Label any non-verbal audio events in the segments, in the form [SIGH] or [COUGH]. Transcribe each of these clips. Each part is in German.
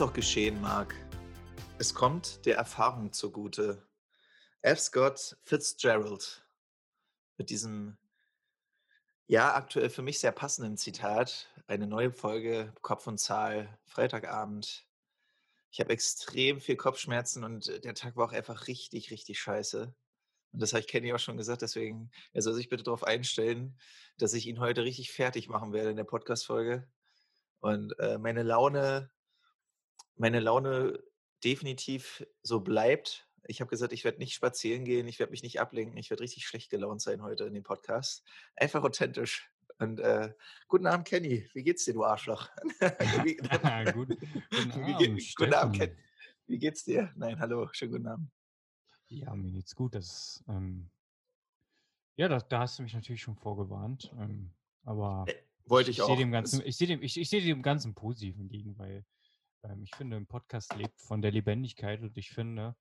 Auch geschehen mag, es kommt der Erfahrung zugute. F. Scott Fitzgerald mit diesem, ja, aktuell für mich sehr passenden Zitat. Eine neue Folge Kopf und Zahl, Freitagabend. Ich habe extrem viel Kopfschmerzen und der Tag war auch einfach richtig, richtig scheiße. Und das habe ich Kenny auch schon gesagt, deswegen, er soll sich bitte darauf einstellen, dass ich ihn heute richtig fertig machen werde in der Podcast-Folge. Und äh, meine Laune, meine Laune definitiv so bleibt. Ich habe gesagt, ich werde nicht spazieren gehen, ich werde mich nicht ablenken, ich werde richtig schlecht gelaunt sein heute in dem Podcast. Einfach authentisch. Und äh, guten Abend, Kenny. Wie geht's dir, du Arschloch? [LAUGHS] Wie, [LAUGHS] Gut, guten Abend, guten Abend. Kenny. Wie geht's dir? Nein, hallo, schönen guten Abend. Ja, mir geht's gut. Das, ähm, ja, da, da hast du mich natürlich schon vorgewarnt. Ähm, aber Äh, Wollte ich, ich auch. dem Ganzen, ich sehe dem, ich, ich sehe dem Ganzen positiv entgegen, weil ähm, ich finde, ein Podcast lebt von der Lebendigkeit und ich finde,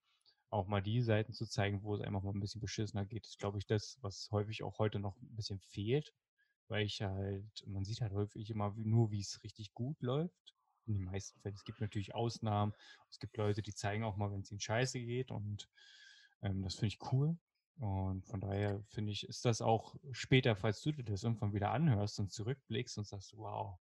auch mal die Seiten zu zeigen, wo es einfach mal ein bisschen beschissener geht, ist, glaube ich, das, was häufig auch heute noch ein bisschen fehlt. Weil ich halt, man sieht halt häufig immer nur, wie es richtig gut läuft. In den meisten Fällen. Es gibt natürlich Ausnahmen. Es gibt Leute, die zeigen auch mal, wenn es ihnen scheiße geht. Und ähm, das finde ich cool. Und von daher finde ich, ist das auch später, falls du dir das irgendwann wieder anhörst und zurückblickst und sagst, wow,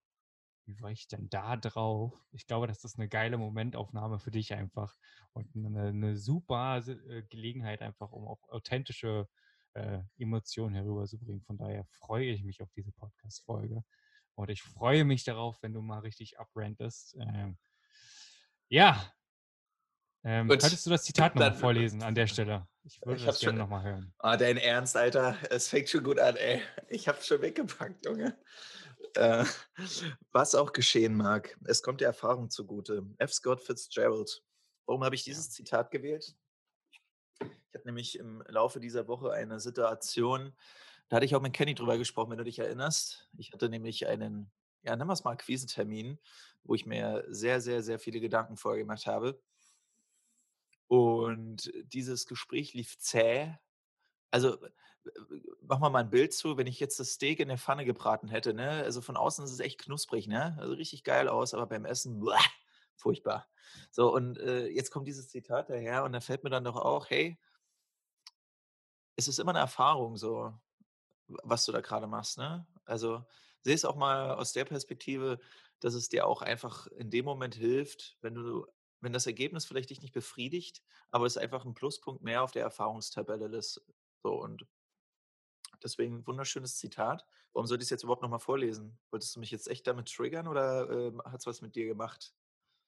wie war ich denn da drauf? Ich glaube, das ist eine geile Momentaufnahme für dich einfach und eine, eine super äh, Gelegenheit einfach, um auch authentische äh, Emotionen herüberzubringen. Von daher freue ich mich auf diese Podcast-Folge und ich freue mich darauf, wenn du mal richtig abrentest. Ähm, ja, ähm, könntest du das Zitat nochmal vorlesen an der Stelle? Ich würde Ich das gerne nochmal hören. Ah, dein Ernst, Alter. Es fängt schon gut an, ey. Ich hab's schon weggepackt, Junge. Äh, [LAUGHS] was auch geschehen mag, es kommt der Erfahrung zugute. F. Scott Fitzgerald. Warum habe ich dieses Zitat gewählt? Ich hatte nämlich im Laufe dieser Woche eine Situation, da hatte ich auch mit Kenny drüber gesprochen, wenn du dich erinnerst. Ich hatte nämlich einen, ja, nennen wir es mal Akquisentermin, wo ich mir sehr, sehr, sehr viele Gedanken vorgemacht habe. Und dieses Gespräch lief zäh. Also, wir mal ein Bild zu, wenn ich jetzt das Steak in der Pfanne gebraten hätte, ne? Also von außen ist es echt knusprig, ne? Also richtig geil aus, aber beim Essen, buah, furchtbar. So, und äh, jetzt kommt dieses Zitat daher und da fällt mir dann doch auch, hey, es ist immer eine Erfahrung, so, was du da gerade machst, ne? Also sehe es auch mal aus der Perspektive, dass es dir auch einfach in dem Moment hilft, wenn du, wenn das Ergebnis vielleicht dich nicht befriedigt, aber es einfach ein Pluspunkt mehr auf der Erfahrungstabelle ist. So, und deswegen ein wunderschönes Zitat. Warum sollte ich es jetzt überhaupt nochmal vorlesen? Wolltest du mich jetzt echt damit triggern oder ähm, hat es was mit dir gemacht?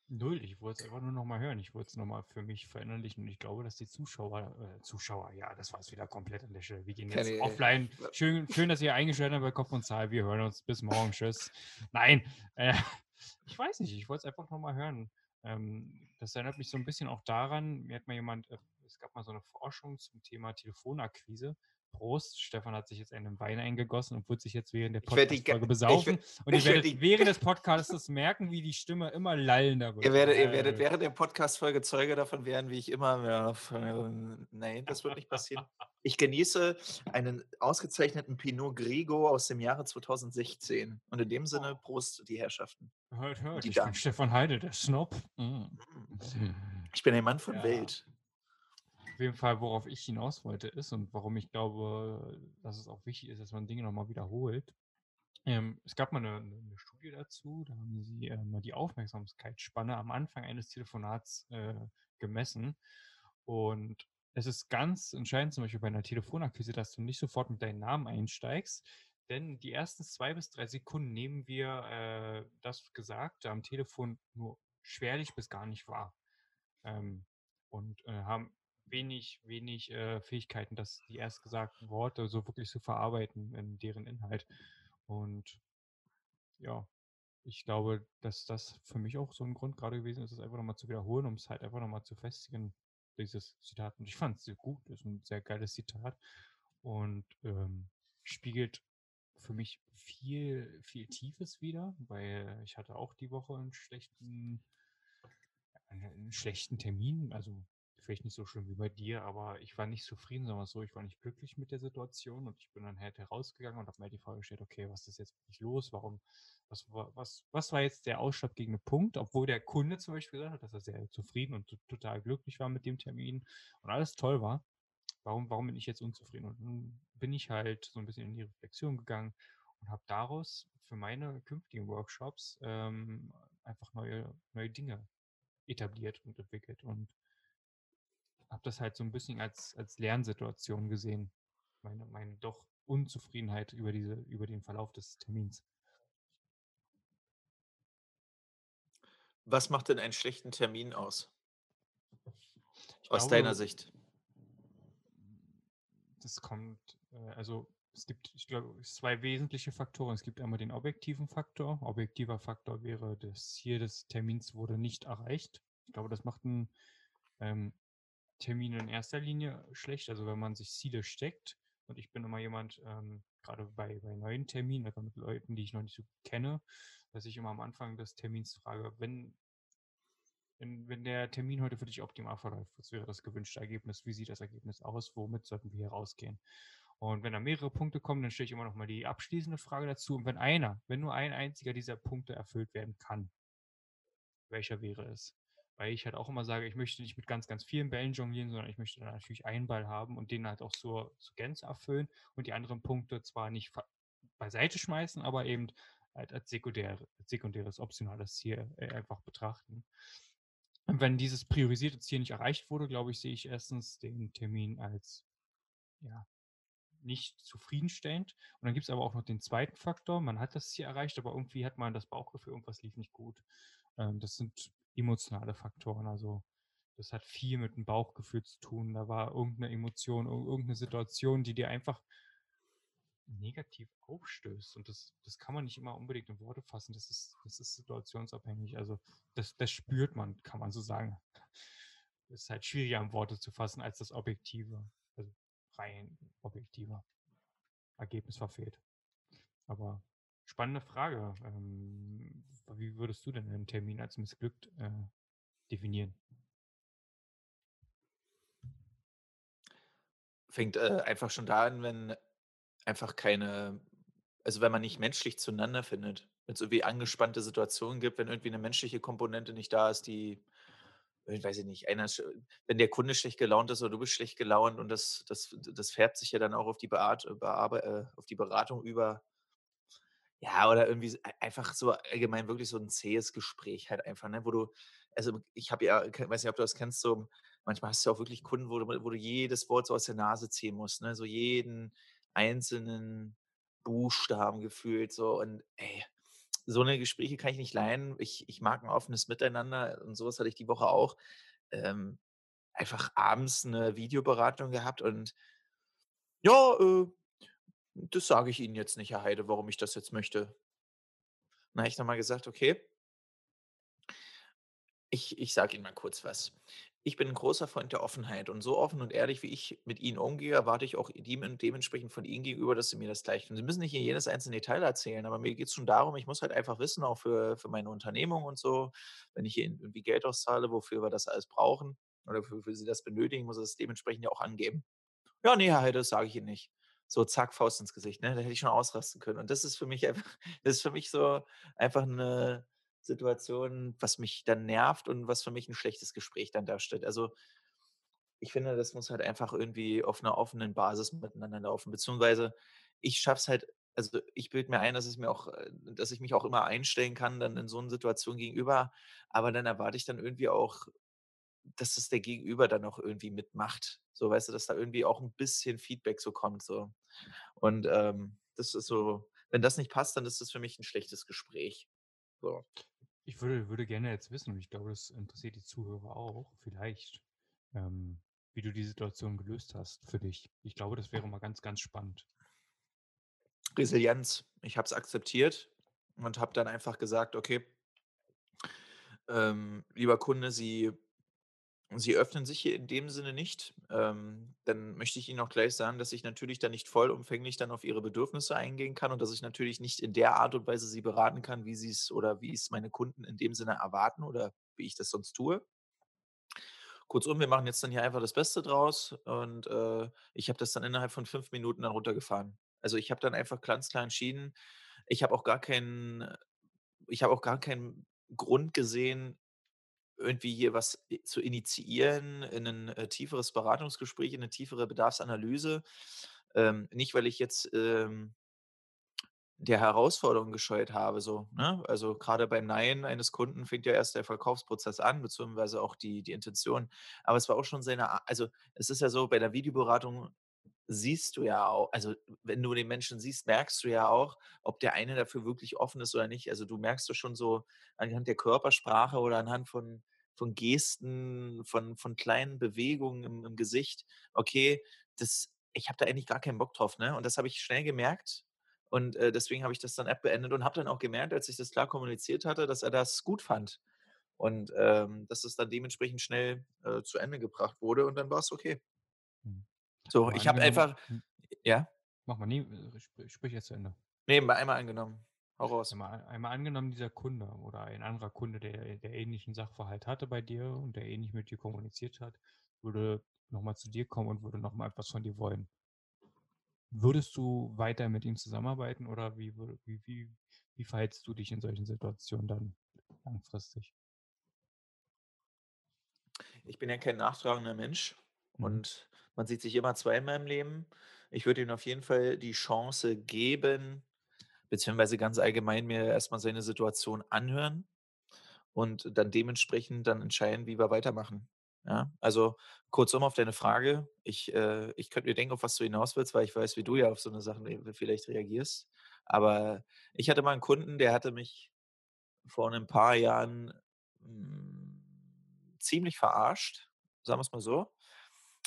Null, ich wollte es einfach nur nochmal hören. Ich wollte es nochmal für mich verinnerlichen und ich glaube, dass die Zuschauer, äh, Zuschauer, ja, das war es wieder komplett an der Stelle. Wir gehen jetzt Kenny, ey. offline. Schön, schön, dass ihr eingeschaltet habt bei Kopf und Zahl. Wir hören uns bis morgen. Tschüss. Nein, äh, [LAUGHS] ich weiß nicht, ich wollte es einfach nochmal hören. Ähm, das erinnert mich so ein bisschen auch daran, mir hat mal jemand, äh, es gab mal so eine Forschung zum Thema Telefonakquise. Prost, Stefan hat sich jetzt einen Wein eingegossen und wird sich jetzt während der Ich Podcast-Folge ich besaufen. Und ihr ich werd werdet während des Podcasts merken, wie die Stimme immer lallender wird. Ihr werdet, ihr werdet Äh, während der Podcast-Folge Zeuge davon werden, wie ich immer. Nein, das wird nicht passieren. [LAUGHS] Ich genieße einen ausgezeichneten Pinot Grigio aus dem Jahre 2016. Und in dem Sinne, Prost, die Herrschaften. Hört, hört, Die ich bin Damen. Stefan Heide, der Snob. Mm. Ich bin ein Mann von Ja. Welt. Auf jeden Fall, worauf ich hinaus wollte, ist und warum ich glaube, dass es auch wichtig ist, dass man Dinge nochmal wiederholt. Ähm, es gab mal eine, eine eine Studie dazu, da haben sie äh, mal die Aufmerksamkeitsspanne am Anfang eines Telefonats äh, gemessen. Und es ist ganz entscheidend, zum Beispiel bei einer Telefonakquise, dass du nicht sofort mit deinem Namen einsteigst, denn die ersten zwei bis drei Sekunden nehmen wir äh, das Gesagte am Telefon nur schwerlich bis gar nicht wahr. Ähm, und äh, haben wenig, wenig äh, Fähigkeiten, das die erst gesagten Worte so wirklich zu verarbeiten in deren Inhalt. Und ja, ich glaube, dass das für mich auch so ein Grund gerade gewesen ist, es einfach nochmal zu wiederholen, um es halt einfach nochmal zu festigen, dieses Zitat. Und ich fand es sehr gut, ist ein sehr geiles Zitat und ähm, spiegelt für mich viel, viel Tiefes wieder, weil ich hatte auch die Woche einen schlechten, einen schlechten Termin, also vielleicht nicht so schlimm wie bei dir, aber ich war nicht zufrieden, wir's so, ich war nicht glücklich mit der Situation und ich bin dann halt herausgegangen und habe mir halt die Frage gestellt: „Okay, was ist jetzt wirklich los? Warum was wa was was war jetzt der ausschlaggebende Punkt?“ Obwohl der Kunde zum Beispiel gesagt hat, dass er sehr zufrieden und to total glücklich war mit dem Termin und alles toll war. Warum warum bin ich jetzt unzufrieden? Und nun bin ich halt so 'n bisschen in die Reflexion gegangen und habe daraus für meine künftigen Workshops, ähm, einfach neue neue Dinge etabliert und entwickelt und habe das halt so 'n bisschen als als Lernsituation gesehen, meine meine doch Unzufriedenheit über diese über den Verlauf des Termins. Was macht denn einen schlechten Termin aus? Ich Aus deiner glaube Sicht. das kommt äh, also, es gibt, ich glaube, 2 wesentliche Faktoren. Es gibt einmal den objektiven Faktor. Objektiver Faktor wäre, das Ziel des Termins wurde nicht erreicht. Ich glaube, das macht 'n, ähm, Termin in erster Linie schlecht. Also, wenn man sich Ziele steckt und ich bin immer jemand, ähm, grade bei bei neuen Terminen, einfach mit Leuten, die ich noch nicht so kenne, dass ich immer am Anfang des Termins frage: „Wenn“ „wenn wenn der Termin heute für dich optimal verläuft, was wäre das gewünschte Ergebnis? Wie sieht das Ergebnis aus? Womit sollten wir hier rausgehen?“ Und wenn da mehrere Punkte kommen, dann stelle ich immer noch mal die abschließende Frage dazu. Und wenn einer wenn nur ein einziger dieser Punkte erfüllt werden kann welcher wäre es? Weil ich halt auch immer sage, ich möchte nicht mit ganz, ganz vielen Bällen jonglieren, sondern ich möchte dann natürlich einen Ball haben und den halt auch zur zur Gänze erfüllen und die anderen Punkte zwar nicht beiseite schmeißen, aber eben halt als sekundär sekundäres optionales Ziel, äh, einfach betrachten. Und wenn dieses priorisierte Ziel nicht erreicht wurde, glaube ich, sehe ich 1. den Termin als, ja, nicht zufriedenstellend. Und dann gibt's aber auch noch den 2. Faktor. Man hat das Ziel erreicht, aber irgendwie hat man das Bauchgefühl, irgendwas lief nicht gut. Ähm, das sind emotionale Faktoren. Also, das hat viel mit 'm Bauchgefühl zu tun. Da war irgend 'ne Emotion, ir irgend 'ne Situation, die dir einfach negativ aufstößt. Und das das kann man nicht immer unbedingt in Worte fassen. Das ist das ist situationsabhängig. Also, das das spürt man, kann man so sagen. Ist halt schwieriger in Worte zu fassen als das Objektive, also, rein objektive Ergebnis verfehlt. Aber spannende Frage. Ähm, wie würdest du denn 'nen Termin als missglückt, äh, definieren? Fängt, äh, einfach schon da an, wenn einfach keine also, wenn man nicht menschlich zueinander findet. Wenn's irgendwie angespannte Situationen gibt, wenn irgendwie 'ne menschliche Komponente nicht da ist, die äh, weiß ich nicht, einer wenn der Kunde schlecht gelaunt ist oder du bist schlecht gelaunt und das das das färbt sich ja dann auch auf die Beat Bearbe äh, auf die Beratung über. Ja, oder irgendwie ei einfach so allgemein wirklich so 'n zähes Gespräch halt einfach, ne, wo du also, ich habe ja weiß nicht, ob du das kennst, so manchmal hast du auch wirklich Kunden, wo du wo du jedes Wort so aus der Nase ziehen musst, ne, so jeden einzelnen Buchstaben gefühlt so und ey, so 'ne Gespräche kann ich nicht leiden. Ich ich mag 'n offenes Miteinander und so was hatte ich die Woche auch. Ähm, einfach abends 'ne Videoberatung gehabt und „Ja, äh, das sage ich Ihnen jetzt nicht, Herr Heide, warum ich das jetzt möchte.“ Dann habe ich noch mal gesagt: „Okay“ „ich ich sage Ihnen mal kurz was. Ich bin 'n großer Freund der Offenheit und so offen und ehrlich, wie ich mit Ihnen umgehe, erwarte ich auch dem dementsprechend von Ihnen gegenüber, dass Sie mir das gleich tun. Sie müssen nicht hier jedes einzelne Detail erzählen, aber mir geht's schon darum, ich muss halt einfach wissen, auch für für meine Unternehmung und so, wenn ich Ihnen irgendwie Geld auszahle, wofür wir das alles brauchen oder wofür Sie das benötigen, muss er das dementsprechend ja auch angeben.“ „Ja, ne, Herr Heide, das sage ich Ihnen nicht.“ So, zack, Faust ins Gesicht, ne? Da hätte ich schon ausrasten können. Und das ist für mich einfach [LAUGHS] das ist für mich so einfach 'ne Situation, was mich dann nervt und was für mich 'n schlechtes Gespräch dann darstellt. Also, ich finde, das muss halt einfach irgendwie auf 'ner offenen Basis miteinander laufen, beziehungsweise ich schaffe es halt also, ich bilde mir ein, dass es mir auch äh, dass ich mich auch immer einstellen kann dann in so 'nen Situationen gegenüber, aber dann erwarte ich dann irgendwie auch, dass es der Gegenüber dann auch irgendwie mitmacht. So, weißt du, dass da irgendwie auch 'n bisschen Feedback so kommt so. Und, ähm, das ist so wenn das nicht passt, dann ist das für mich 'n schlechtes Gespräch. So. Ich würde würde gerne jetzt wissen und ich glaube, das interessiert die Zuhörer auch vielleicht, ähm, wie du die Situation gelöst hast für dich. Ich glaube, das wäre mal ganz, ganz spannend. Resilienz. Ich habe es akzeptiert und habe dann einfach gesagt: „Okay“ „ähm, lieber Kunde, Sie Sie öffnen sich hier in dem Sinne nicht. Ähm, dann möchte ich Ihnen auch gleich sagen, dass ich natürlich da nicht vollumfänglich dann auf Ihre Bedürfnisse eingehen kann und dass ich natürlich nicht in der Art und Weise Sie beraten kann, wie Sie's oder wie es meine Kunden in dem Sinne erwarten oder wie ich das sonst tue.“ Kurzum, wir machen jetzt dann hier einfach das Beste draus und, äh, ich habe das dann innerhalb von 5 Minuten dann runtergefahren. Also, ich habe dann einfach ganz klar entschieden ich habe auch gar keinen ich habe auch gar keinen Grund gesehen, irgendwie hier was i zu initiieren in 'nen, äh, tieferes Beratungsgespräch, in 'ne tiefere Bedarfsanalyse. Ähm, nicht, weil ich jetzt, ähm der Herausforderung gescheut habe so, ne? Also, grade beim Nein eines Kunden fängt ja erst der Verkaufsprozess an, beziehungsweise auch die die Intention. Aber es war auch schon seine also, es ist ja so, bei der Videoberatung siehst du ja au also, wenn du den Menschen siehst, merkst du ja auch, ob der eine dafür wirklich offen ist oder nicht. Also, du merkst doch schon so anhand der Körpersprache oder anhand von von Gesten, von von kleinen Bewegungen im im Gesicht: „Okay, das ich habe da eigentlich gar keinen Bock drauf“, ne? Und das habe ich schnell gemerkt und, äh, deswegen habe ich das dann App beendet und habe dann auch gemerkt, als ich das klar kommuniziert hatte, dass er das gut fand und, ähm, dass es dann dementsprechend schnell, äh, zu Ende gebracht wurde und dann war's okay. Mhm. So, ich habe einfach hm. ja? Mach mal, ne, äh, sprich erst zu Ende. Ne, mal einmal angenommen. Hau raus. Einmal einmal angenommen, dieser Kunde oder ein anderer Kunde, der der ähnlichen Sachverhalt hatte bei dir und der ähnlich mit dir kommuniziert hat, würde noch mal zu dir kommen und würde noch mal etwas von dir wollen. Würdest du weiter mit ihm zusammenarbeiten oder wie wie wie wie verhältst du dich in solchen Situationen dann langfristig? Ich bin ja kein nachtragender Mensch Mhm. und man sieht sich immer zweimal im Leben. Ich würde ihm auf jeden Fall die Chance geben, beziehungsweise ganz allgemein mir erst mal seine Situation anhören und dann dementsprechend dann entscheiden, wie wir weitermachen, ja? Also, kurzum auf deine Frage, ich äh, ich könnte mir denken, auf was du hinaus willst, weil ich weiß, wie du ja auf so 'ne Sachen e vielleicht reagierst. Aber ich hatte mal 'n Kunden, der hatte mich vor 'nen paar Jahren, hm, ziemlich verarscht, sagen wir's mal so,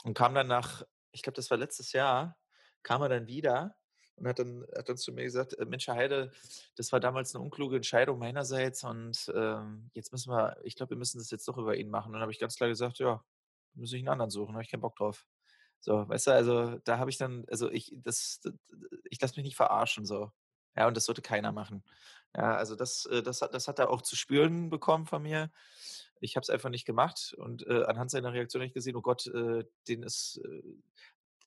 und kam dann nach ich glaube, das war letztes Jahr, kam er dann wieder und hat dann hat dann zu mir gesagt: „Äh, Mensch, Heide, das war damals 'ne unkluge Entscheidung meinerseits und, ähm, jetzt müssen wir ich glaube, wir müssen das jetzt doch über ihn machen.“ Und dann habe ich ganz klar gesagt: „Ja, muss ich 'n anderen suchen, habe ich keinen Bock drauf.“ So, weißt du, also, da habe ich dann also, ich das d d ich lasse mich nicht verarschen so. Ja, und das sollte keiner machen. Ja, also, das äh, das das hat er auch zu spüren bekommen von mir. Ich habe es einfach nicht gemacht und, äh, anhand seiner Reaktion habe ich gesehen: „Oh Gott, äh, den ist, äh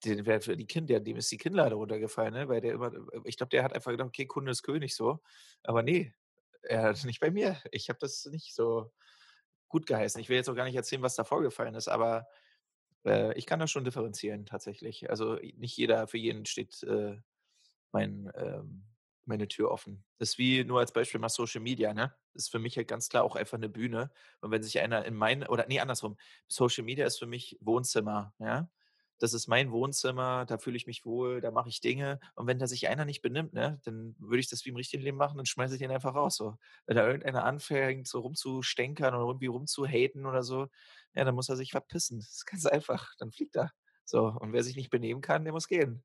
den die Kind der dem ist die Kinnlade runtergefallen“, ne? Weil der immer äh, ich glaube, der hat einfach gedacht: „Okay, Kunde ist König“, so. Aber ne, er ist [LAUGHS] nicht bei mir. Ich habe das nicht so gutgeheißen. Ich will jetzt auch gar nicht erzählen, was da vorgefallen ist, aber, äh, ich kann das schon differenzieren tatsächlich. Also, nicht jeder für jeden steht, äh, mein ähm, meine Tür offen. Das ist wie nur als Beispiel mal Social Media, ne? Ist für mich halt ganz klar auch einfach 'ne Bühne. Und wenn sich einer in mein oder ne, andersrum. Social Media ist für mich Wohnzimmer, ja? Das ist mein Wohnzimmer, da fühle ich mich wohl, da mache ich Dinge. Und wenn da sich einer nicht benimmt, ne, dann würde ich das wie im richtigen Leben machen, dann schmeiße ich den einfach raus so. Wenn da irgendeiner anfängt, so rumzustänkern oder irgendwie rumzuhaten oder so, ja, dann muss er sich verpissen. Das ist ganz einfach, dann fliegt er. So, und wer sich nicht benehmen kann, der muss gehen.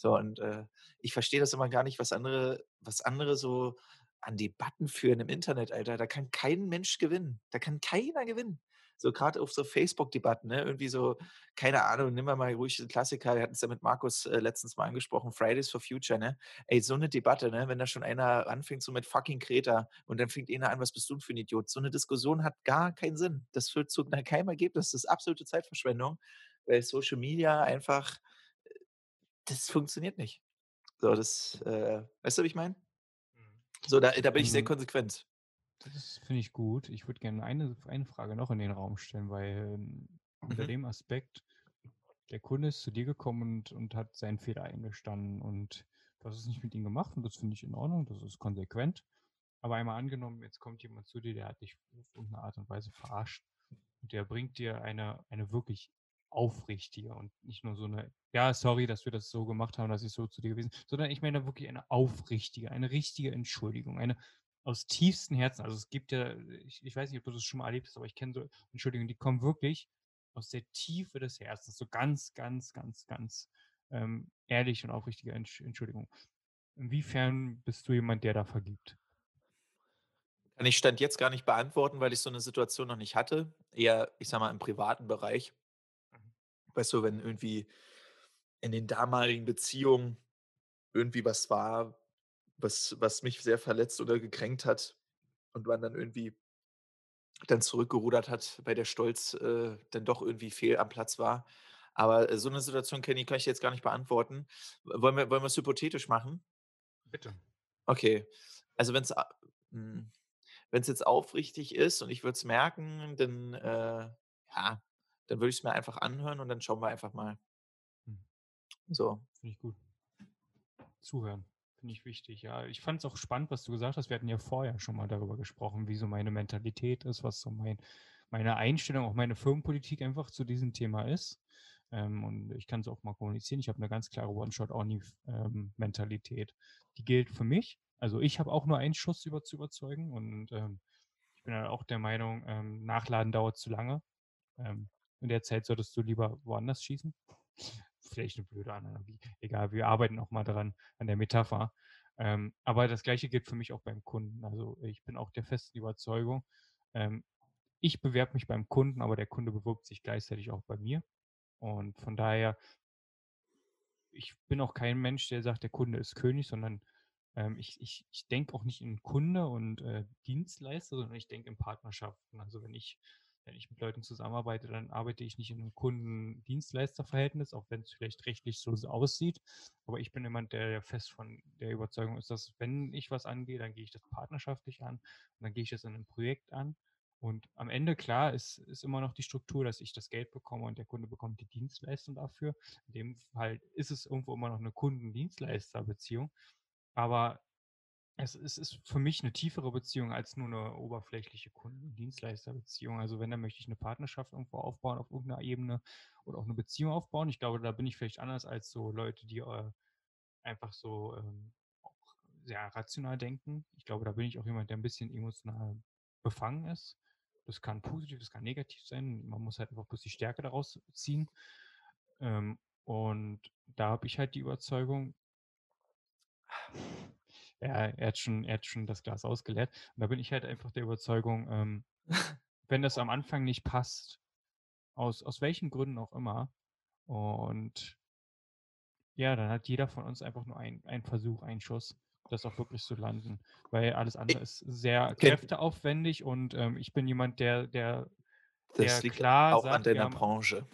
So, und, äh, ich verstehe das immer gar nicht, was andere was andere so an Debatten führen im Internet, Alter. Da kann kein Mensch gewinnen. Da kann keiner gewinnen. So grad auf so Facebook-Debatten, ne? Irgendwie so, keine Ahnung, wir mal ruhig 'n Klassiker, wir hatten's ja mit Markus, äh, letztens mal angesprochen, Fridays for Future, ne? Ey, so 'ne Debatte, ne, wenn da schon einer anfängt so mit fucking Greta und dann fängt einer an: „Was bist du für 'n Idiot?“ So 'ne Diskussion hat gar keinen Sinn. Das führt zu keinem Ergebnis. Das ist absolute Zeitverschwendung, weil Social Media einfach das funktioniert nicht. So, das, äh weißt du, wie ich meine? Mhm. So, da da bin ich sehr Ähm konsequent. Das finde ich gut. Ich würde gerne eine eine Frage noch in den Raum stellen, weil unter Mhm. dem Aspekt, der Kunde ist zu dir gekommen und und hat seinen Fehler eingestanden und du hast es nicht mit ihm gemacht und das finde ich in Ordnung, das ist konsequent. Aber einmal angenommen, jetzt kommt jemand zu dir, der hat dich auf irgend 'ne Art und Weise verarscht und der bringt dir eine eine wirklich aufrichtige und nicht nur so 'ne: „Ja, sorry, dass wir das so gemacht haben, dass ich so zu dir gewesen“ sondern ich meine wirklich eine aufrichtige, eine richtige Entschuldigung, eine aus tiefstem Herzen. Also, es gibt ja ich ich weiß nicht, ob du das schon mal erlebt hast, aber ich kenne so Entschuldigungen, die kommen wirklich aus der Tiefe des Herzens, so ganz, ganz, ganz, ganz, ähm, ehrlich und aufrichtige Entsch Entschuldigung. Inwiefern bist du jemand, der da vergibt? Kann ich Stand jetzt gar nicht beantworten, weil ich so 'ne Situation noch nicht hatte. Eher, ich sage mal, im privaten Bereich. Weißt du, wenn irgendwie in den damaligen Beziehungen irgendwie was war, was was mich sehr verletzt oder gekränkt hat und man dann irgendwie dann zurückgerudert hat, weil der Stolz, äh, dann doch irgendwie fehl am Platz war. Aber, äh, so 'ne Situation, Kenny, kann ich jetzt gar nicht beantworten. Wollen wir wollen wir's hypothetisch machen? Bitte. Okay. Also, wenn's a hm, wenn's jetzt aufrichtig ist und ich würde es merken, dann, äh, ja, dann würde ich's mir einfach anhören und dann schauen wir einfach mal. Hm. So. Finde ich gut. Zuhören, finde ich wichtig, ja. Ich fand's auch spannend, was du gesagt hast. Wir hatten ja vorher schon mal darüber gesprochen, wie so meine Mentalität ist, was so mein meine Einstellung, auch meine Firmenpolitik einfach zu diesem Thema ist. Ähm, und ich kann's auch mal kommunizieren. Ich habe 'ne ganz klare One-Shot-Only-F ähm. Die gilt für mich. Also, ich habe auch nur einen Schuss über zu überzeugen und, ähm, ich bin halt auch der Meinung, ähm, Nachladen dauert zu lange. Ähm, in der Zeit solltest du lieber woanders schießen. Vielleicht 'ne blöde Analogie. Egal, wir arbeiten auch mal dran, an der Metapher. Ähm, aber das Gleiche gilt für mich auch beim Kunden. Also, ich bin auch der festen Überzeugung, ähm, ich bewerbe mich beim Kunden, aber der Kunde bewirbt sich gleichzeitig auch bei mir. Und von daher ich bin auch kein Mensch, der sagt, der Kunde ist König, sondern, ähm, ich ich ich denke auch nicht in Kunde und, äh, Dienstleister, sondern ich denke in Partnerschaften. Also, wenn ich wenn ich mit Leuten zusammenarbeite, dann arbeite ich nicht in 'nem Kunden-Dienstleister-Verhältnis, auch wenn's vielleicht rechtlich so aussieht. Aber ich bin jemand, der fest von der Überzeugung ist, dass wenn ich was angehe, dann gehe ich das partnerschaftlich an und dann gehe ich das in 'nem Projekt an. Und am Ende, klar, ist ist immer noch die Struktur, dass ich das Geld bekomme und der Kunde bekommt die Dienstleistung dafür. In dem Fall ist es irgendwo immer noch 'ne Kunden-Dienstleister-Beziehung. Aber es es ist für mich 'ne tiefere Beziehung als nur 'ne oberflächliche Kunden-Dienstleister-Beziehung. Also, wenn, dann möchte ich 'ne Partnerschaft irgendwo aufbauen auf irgend 'ner Ebene oder auch 'ne Beziehung aufbauen. Ich glaube, da bin ich vielleicht anders als so Leute, die, äh, einfach so, ähm, sehr rational denken. Ich glaube, da bin ich auch jemand, der 'n bisschen emotional befangen ist. Das kann positiv, das kann negativ sein. Man muss halt einfach bloß die Stärke daraus ziehen. Ähm, und da habe ich halt die Überzeugung Ja, er hat schon er hat schon das Glas ausgeleert. Und da bin ich halt einfach der Überzeugung, ähm, [LAUGHS] wenn das am Anfang nicht passt, aus aus welchen Gründen auch immer und ja, dann hat jeder von uns einfach nur ein einen Versuch, einen Schuss, das auch wirklich zu landen, weil alles andere ist sehr kräfteaufwendig und, ähm, ich bin jemand, der der der klar auch an sagt: „Wir deiner haben“ Branche.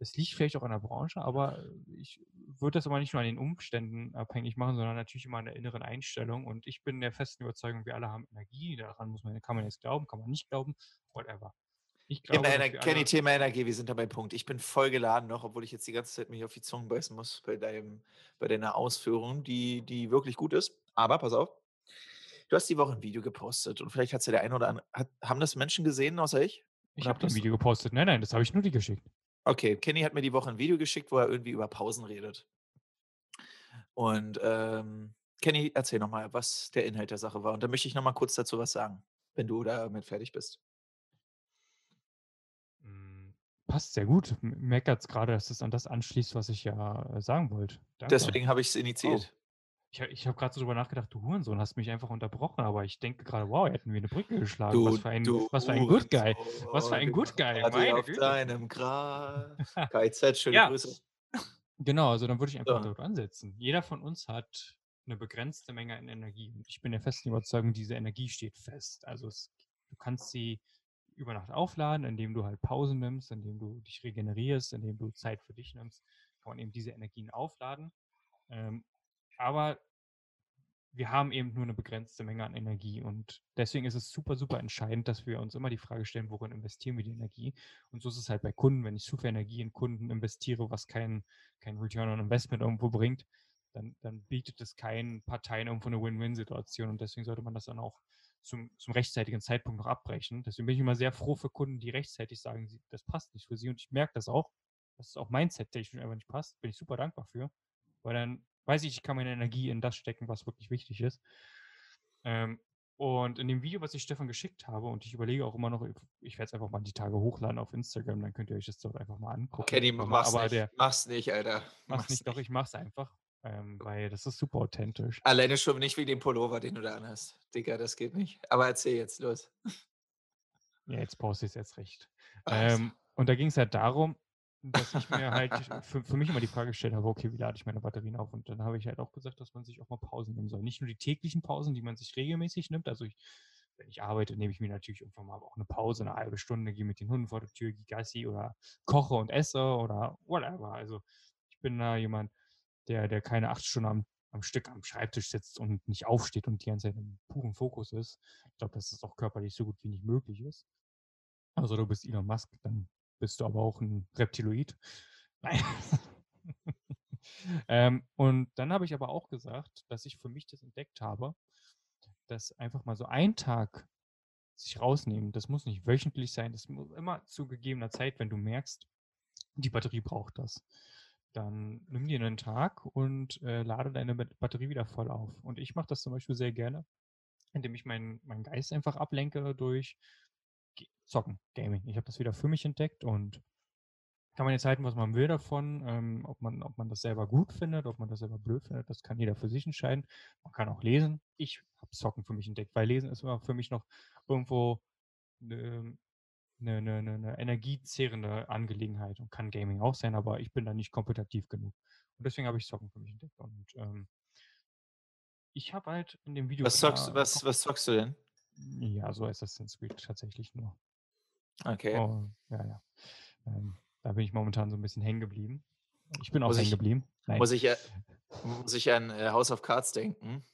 Es liegt vielleicht auch an der Branche, aber ich würde das aber nicht nur an den Umständen abhängig machen, sondern natürlich immer an der inneren Einstellung. Und ich bin der festen Überzeugung, wir alle haben Energie. Daran muss man kann man jetzt glauben, kann man nicht glauben, whatever. Ich glaube, Kenny, Thema Energie, wir sind da beim Punkt. Ich bin voll geladen noch, obwohl ich jetzt die ganze Zeit mich auf die Zunge beißen muss bei deinem bei deiner Ausführung, die die wirklich gut ist. Aber pass auf. Du hast die Woche 'n Video gepostet und vielleicht hat's ja der eine oder andere hat haben das Menschen gesehen außer ich? Ich habe das Video gepostet. Nein, nein, das habe ich nur dir geschickt. Okay, Kenny hat mir die Woche 'n Video geschickt, wo er irgendwie über Pausen redet. Und, ähm, Kenny, erzähl noch mal, was der Inhalt der Sache war. Und dann möchte ich noch mal kurz dazu was sagen, wenn du damit fertig bist. Hm, passt sehr gut. M merke jetzt grade, dass es an das anschließt, was ich ja, äh, sagen wollte. Danke. Deswegen habe ich's Wow. initiiert. Ich ich habe grad so drüber nachgedacht: „Du Hurensohn, hast mich einfach unterbrochen.“ Aber ich denke grade: „Wow, er hat mir 'ne Brücke geschlagen. Was Du für ein du was für ein Good Guy. Was für ein wir Good Guy, Party meine auf Güte.“ deinem Grab. [LAUGHS] KIZ, schöne Ja. Grüße. Genau, also dann würde ich einfach So. dort ansetzen. Jeder von uns hat 'ne begrenzte Menge an Energie. Und ich bin der festen Überzeugung, diese Energie steht fest. Also, es du kannst sie über Nacht aufladen, indem du halt Pausen nimmst, indem du dich regenerierst, indem du Zeit für dich nimmst, kann man eben diese Energien aufladen. Ähm, aber wir haben eben nur 'ne begrenzte Menge an Energie. Und deswegen ist es super, super entscheidend, dass wir uns immer die Frage stellen: „Worin investieren wir die Energie?“ Und so ist es halt bei Kunden. Wenn ich zu viel Energie in Kunden investiere, was kein kein Return on Investment irgendwo bringt, dann dann bietet es keinen Parteien irgendwo 'ne Win-Win-Situation. Und deswegen sollte man das dann auch zum zum rechtzeitigen Zeitpunkt noch abbrechen. Deswegen bin ich immer sehr froh für Kunden, die rechtzeitig sagen, das passt nicht für sie. Und ich merke das auch, dass es auch mindsettechnisch einfach nicht passt. Bin ich super dankbar für, weil dann weiß ich, ich kann meine Energie in das stecken, was wirklich wichtig ist. Ähm, und in dem Video, was ich Stefan geschickt habe und ich überlege auch immer noch, ich werde es einfach mal die Tage hochladen auf Instagram, dann könnt ihr euch das dort einfach mal angucken. Kenny, Aber mach's aber nicht. der Mach's nicht, Alter. Mach's Mach's nicht. Doch, ich mache es einfach, ähm, weil das ist super authentisch. Alleine schon nicht wegen dem Pullover, den du da anhast. Digga, das geht nicht. Aber erzähl jetzt, los. Ja, jetzt poste ich's erst recht. Also. Ähm, und da ging's halt darum, dass ich mir halt [LAUGHS] für für mich immer die Frage gestellt habe: „Okay, wie lade ich meine Batterien auf?“ Und dann habe ich halt auch gesagt, dass man sich auch mal Pausen nehmen soll. Nicht nur die täglichen Pausen, die man sich regelmäßig nimmt. Also, ich wenn ich arbeite, nehme ich mir natürlich irgendwann mal auch eine Pause, eine halbe Stunde, gehe mit den Hunden vor der Tür, gehe Gassi oder koche und esse oder whatever. Also ich bin da jemand, der, der keine acht Stunden am, am Stück am Schreibtisch sitzt und nicht aufsteht und die ganze Zeit im puren Fokus ist. Ich glaube, dass das auch körperlich so gut wie nicht möglich ist. Also du bist Elon Musk, dann bist du aber auch ein Reptiloid. Nein. [LAUGHS] ähm, und dann habe ich aber auch gesagt, dass ich für mich das entdeckt habe, dass einfach mal so ein Tag sich rausnehmen, das muss nicht wöchentlich sein, das muss immer zu gegebener Zeit, wenn du merkst, die Batterie braucht das. Dann nimm dir einen Tag und äh, lade deine Batterie wieder voll auf. Und ich mache das zum Beispiel sehr gerne, indem ich meinen mein Geist einfach ablenke durch Zocken, Gaming. Ich habe das wieder für mich entdeckt und kann man jetzt halten, was man will davon, ähm, ob, man, ob man das selber gut findet, ob man das selber blöd findet, das kann jeder für sich entscheiden. Man kann auch lesen. Ich habe Zocken für mich entdeckt, weil Lesen ist immer für mich noch irgendwo eine, eine, eine, eine energiezehrende Angelegenheit und kann Gaming auch sein, aber ich bin da nicht kompetitiv genug. Und deswegen habe ich Zocken für mich entdeckt. Und ähm, ich habe halt in dem Video. Was zockst, was, was zockst du denn? Ja, so Assassin's Creed tatsächlich nur. Okay. Oh, ja, ja. Ähm, da bin ich momentan so ein bisschen hängen geblieben. Ich bin auch hängen geblieben. Muss ich, [LAUGHS] muss ich an äh, House of Cards denken.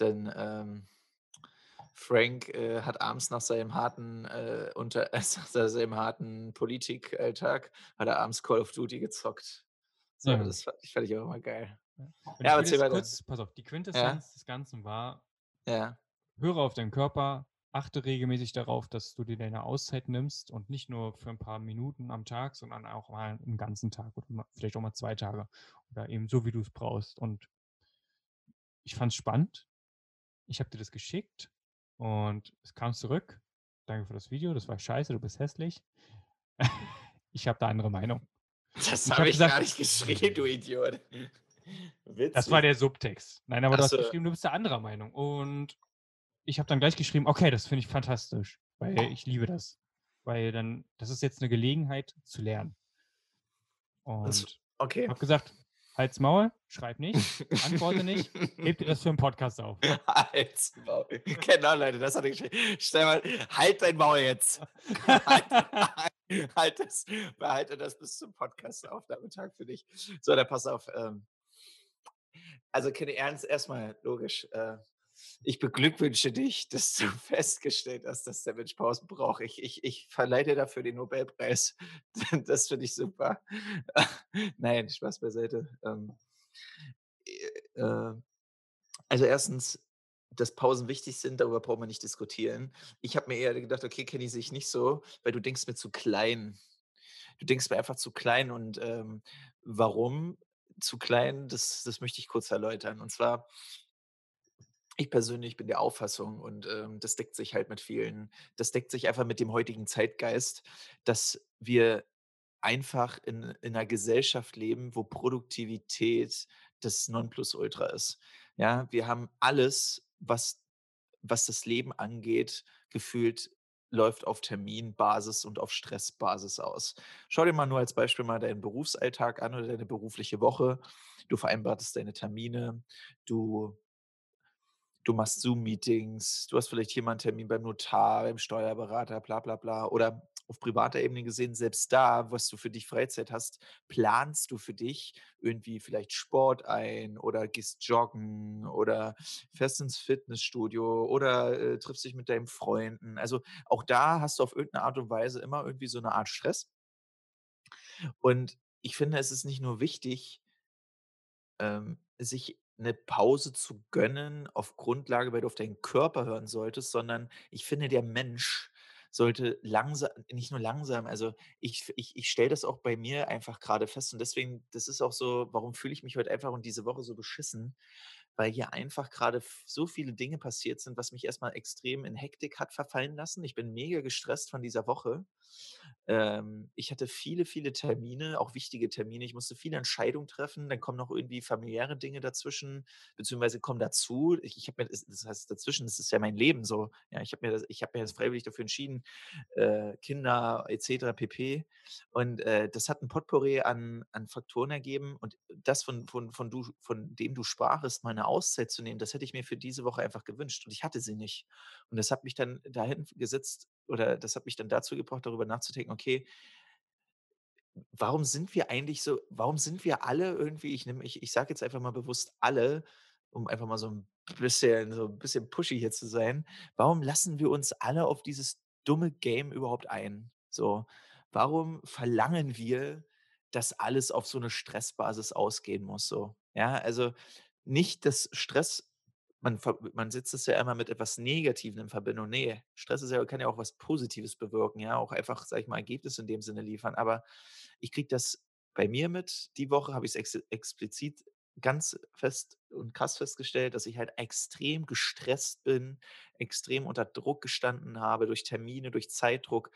Denn ähm, Frank äh, hat abends nach seinem harten äh, unter äh, [LAUGHS] nach seinem harten Politikalltag hat er abends Call of Duty gezockt. So, ja. Das fand ich, fand ich auch immer geil. Ja, ja aber kurz, pass auf, die Quintessenz ja? des Ganzen war, ja. höre auf deinen Körper, achte regelmäßig darauf, dass du dir deine Auszeit nimmst und nicht nur für ein paar Minuten am Tag, sondern auch mal einen ganzen Tag oder vielleicht auch mal zwei Tage oder eben so, wie du es brauchst. Und ich fand es spannend. Ich habe dir das geschickt und es kam zurück. Danke für das Video. Das war scheiße, du bist hässlich. [LAUGHS] ich habe da andere Meinung. Das habe hab ich gar nicht geschrieben, du Idiot. Witzig. Das war der Subtext. Nein, aber Ach du hast geschrieben, du bist der anderer Meinung. Und ich habe dann gleich geschrieben, okay, das finde ich fantastisch, weil ich liebe das. Weil dann, das ist jetzt eine Gelegenheit zu lernen. Und das, okay. habe gesagt, halt's Maul, schreib nicht, [LAUGHS] antworte nicht, heb dir das für einen Podcast auf. Halt's Maul. Genau, Leute, das hatte ich geschrieben. Stell mal, halt dein Maul jetzt. halt, halt, [LAUGHS] halt das, behalte das bis zum Podcast Aufnahmetag für dich. So, dann pass auf. Ähm, also, Kenny Ernst, erstmal logisch. Äh, ich beglückwünsche dich, [LAUGHS] dass du festgestellt hast, dass der Mensch Pausen braucht. Ich, ich, ich verleihe dir dafür den Nobelpreis. [LAUGHS] Das finde ich super. [LAUGHS] Nein, Spaß beiseite. Ähm, äh, äh, also erstens, dass Pausen wichtig sind, darüber braucht man nicht diskutieren. Ich habe mir eher gedacht, okay, kenne ich sich nicht so, weil du denkst mir zu klein. Du denkst mir einfach zu klein und ähm, warum zu klein, das, das möchte ich kurz erläutern. Und zwar, ich persönlich bin der Auffassung und ähm, das deckt sich halt mit vielen, das deckt sich einfach mit dem heutigen Zeitgeist, dass wir einfach in, in einer Gesellschaft leben, wo Produktivität das Nonplusultra ist. Ja, wir haben alles, was, was das Leben angeht, gefühlt läuft auf Terminbasis und auf Stressbasis aus. Schau dir mal nur als Beispiel mal deinen Berufsalltag an oder deine berufliche Woche. Du vereinbartest deine Termine, du du machst Zoom-Meetings, du hast vielleicht hier mal einen Termin beim Notar, beim Steuerberater, bla bla bla. Oder auf privater Ebene gesehen, selbst da, was du für dich Freizeit hast, planst du für dich irgendwie vielleicht Sport ein oder gehst joggen oder fährst ins Fitnessstudio oder äh, triffst dich mit deinen Freunden. Also auch da hast du auf irgendeine Art und Weise immer irgendwie so eine Art Stress. Und ich finde, es ist nicht nur wichtig, ähm, sich eine Pause zu gönnen auf Grundlage, weil du auf deinen Körper hören solltest, sondern ich finde, der Mensch sollte langsam nicht nur langsam also, ich ich ich stelle das auch bei mir einfach gerade fest und deswegen das ist auch so warum fühle ich mich heute einfach und diese Woche so beschissen, weil hier einfach gerade so viele Dinge passiert sind, was mich erstmal extrem in Hektik hat verfallen lassen. Ich bin mega gestresst von dieser Woche. Ähm, ich hatte viele, viele Termine, auch wichtige Termine. Ich musste viele Entscheidungen treffen. Dann kommen noch irgendwie familiäre Dinge dazwischen, beziehungsweise kommen dazu. Ich ich habe mir das heißt dazwischen, das ist ja mein Leben so. Ja, ich habe mir das ich habe mir jetzt freiwillig dafür entschieden, äh, Kinder et cetera pp. Und, äh, das hat 'n Potpourri an an Faktoren ergeben und das, von von von du von dem du sprachest, mal 'ne Auszeit zu nehmen, das hätte ich mir für diese Woche einfach gewünscht und ich hatte sie nicht. Und das hat mich dann dahin gesetzt oder das hat mich dann dazu gebracht, darüber nachzudenken: „Okay“ „warum sind wir eigentlich so warum sind wir alle irgendwie“ ich nehme ich ich sage jetzt einfach mal bewusst „alle“, um einfach mal so 'n bisschen so 'n bisschen pushy hier zu sein. Warum lassen wir uns alle auf dieses dumme Game überhaupt ein? So, warum verlangen wir, dass alles auf so 'ne Stressbasis ausgehen muss so? Ja, also, nicht, dass Stress man man setzt es ja immer mit etwas Negativem in Verbindung. Ne, Stress ja kann ja auch was Positives bewirken, ja, auch einfach, sage ich mal, Ergebnisse in dem Sinne liefern. Aber ich kriege das bei mir mit. Die Woche habe ich's ex explizit ganz fest und krass festgestellt, dass ich halt extrem gestresst bin, extrem unter Druck gestanden habe durch Termine, durch Zeitdruck,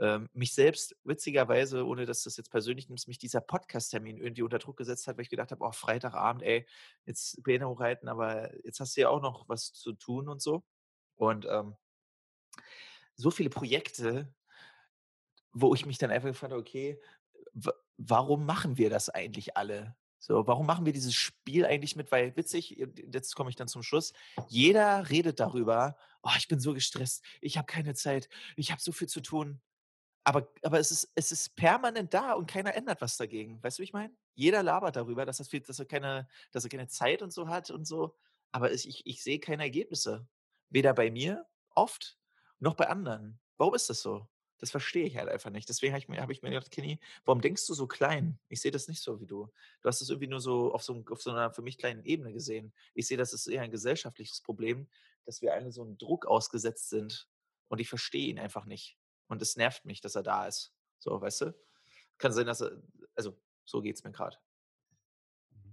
ähm, mich selbst witzigerweise, ohne dass das jetzt persönlich nimmst, mich dieser Podcast-Termin irgendwie unter Druck gesetzt hat, weil ich gedacht habe: „Oh, Freitagabend, ey, jetzt Beine hochhalten, aber jetzt hast du ja auch noch was zu tun und so.“ Und, ähm so viele Projekte wo ich mich dann einfach gefragt habe: „Okay, wa warum machen wir das eigentlich alle?“ So, warum machen wir dieses Spiel eigentlich mit? Weil witzig, jetzt komme ich dann zum Schluss. Jeder redet darüber: „Oh, ich bin so gestresst. Ich habe keine Zeit. Ich habe so viel zu tun.“ Aber aber es ist es ist permanent da und keiner ändert was dagegen. Weißt du, wie ich meine? Jeder labert darüber, dass das viel dass er keine dass er keine Zeit und so hat und so, aber es ich ich sehe keine Ergebnisse. Weder bei mir oft noch bei anderen. Warum ist das so? Das verstehe ich halt einfach nicht. Deswegen habe ich mir habe ich mir gedacht: „Kenny, warum denkst du so klein?“ Ich sehe das nicht so wie du. Du hast es irgendwie nur so auf so auf so 'ner für mich kleinen Ebene gesehen. Ich sehe das ist eher ein gesellschaftliches Problem, dass wir alle so 'n Druck ausgesetzt sind und ich verstehe ihn einfach nicht. Und es nervt mich, dass er da ist. So, weißt du? Kann sein, dass er also, so geht's mir grad. Mhm.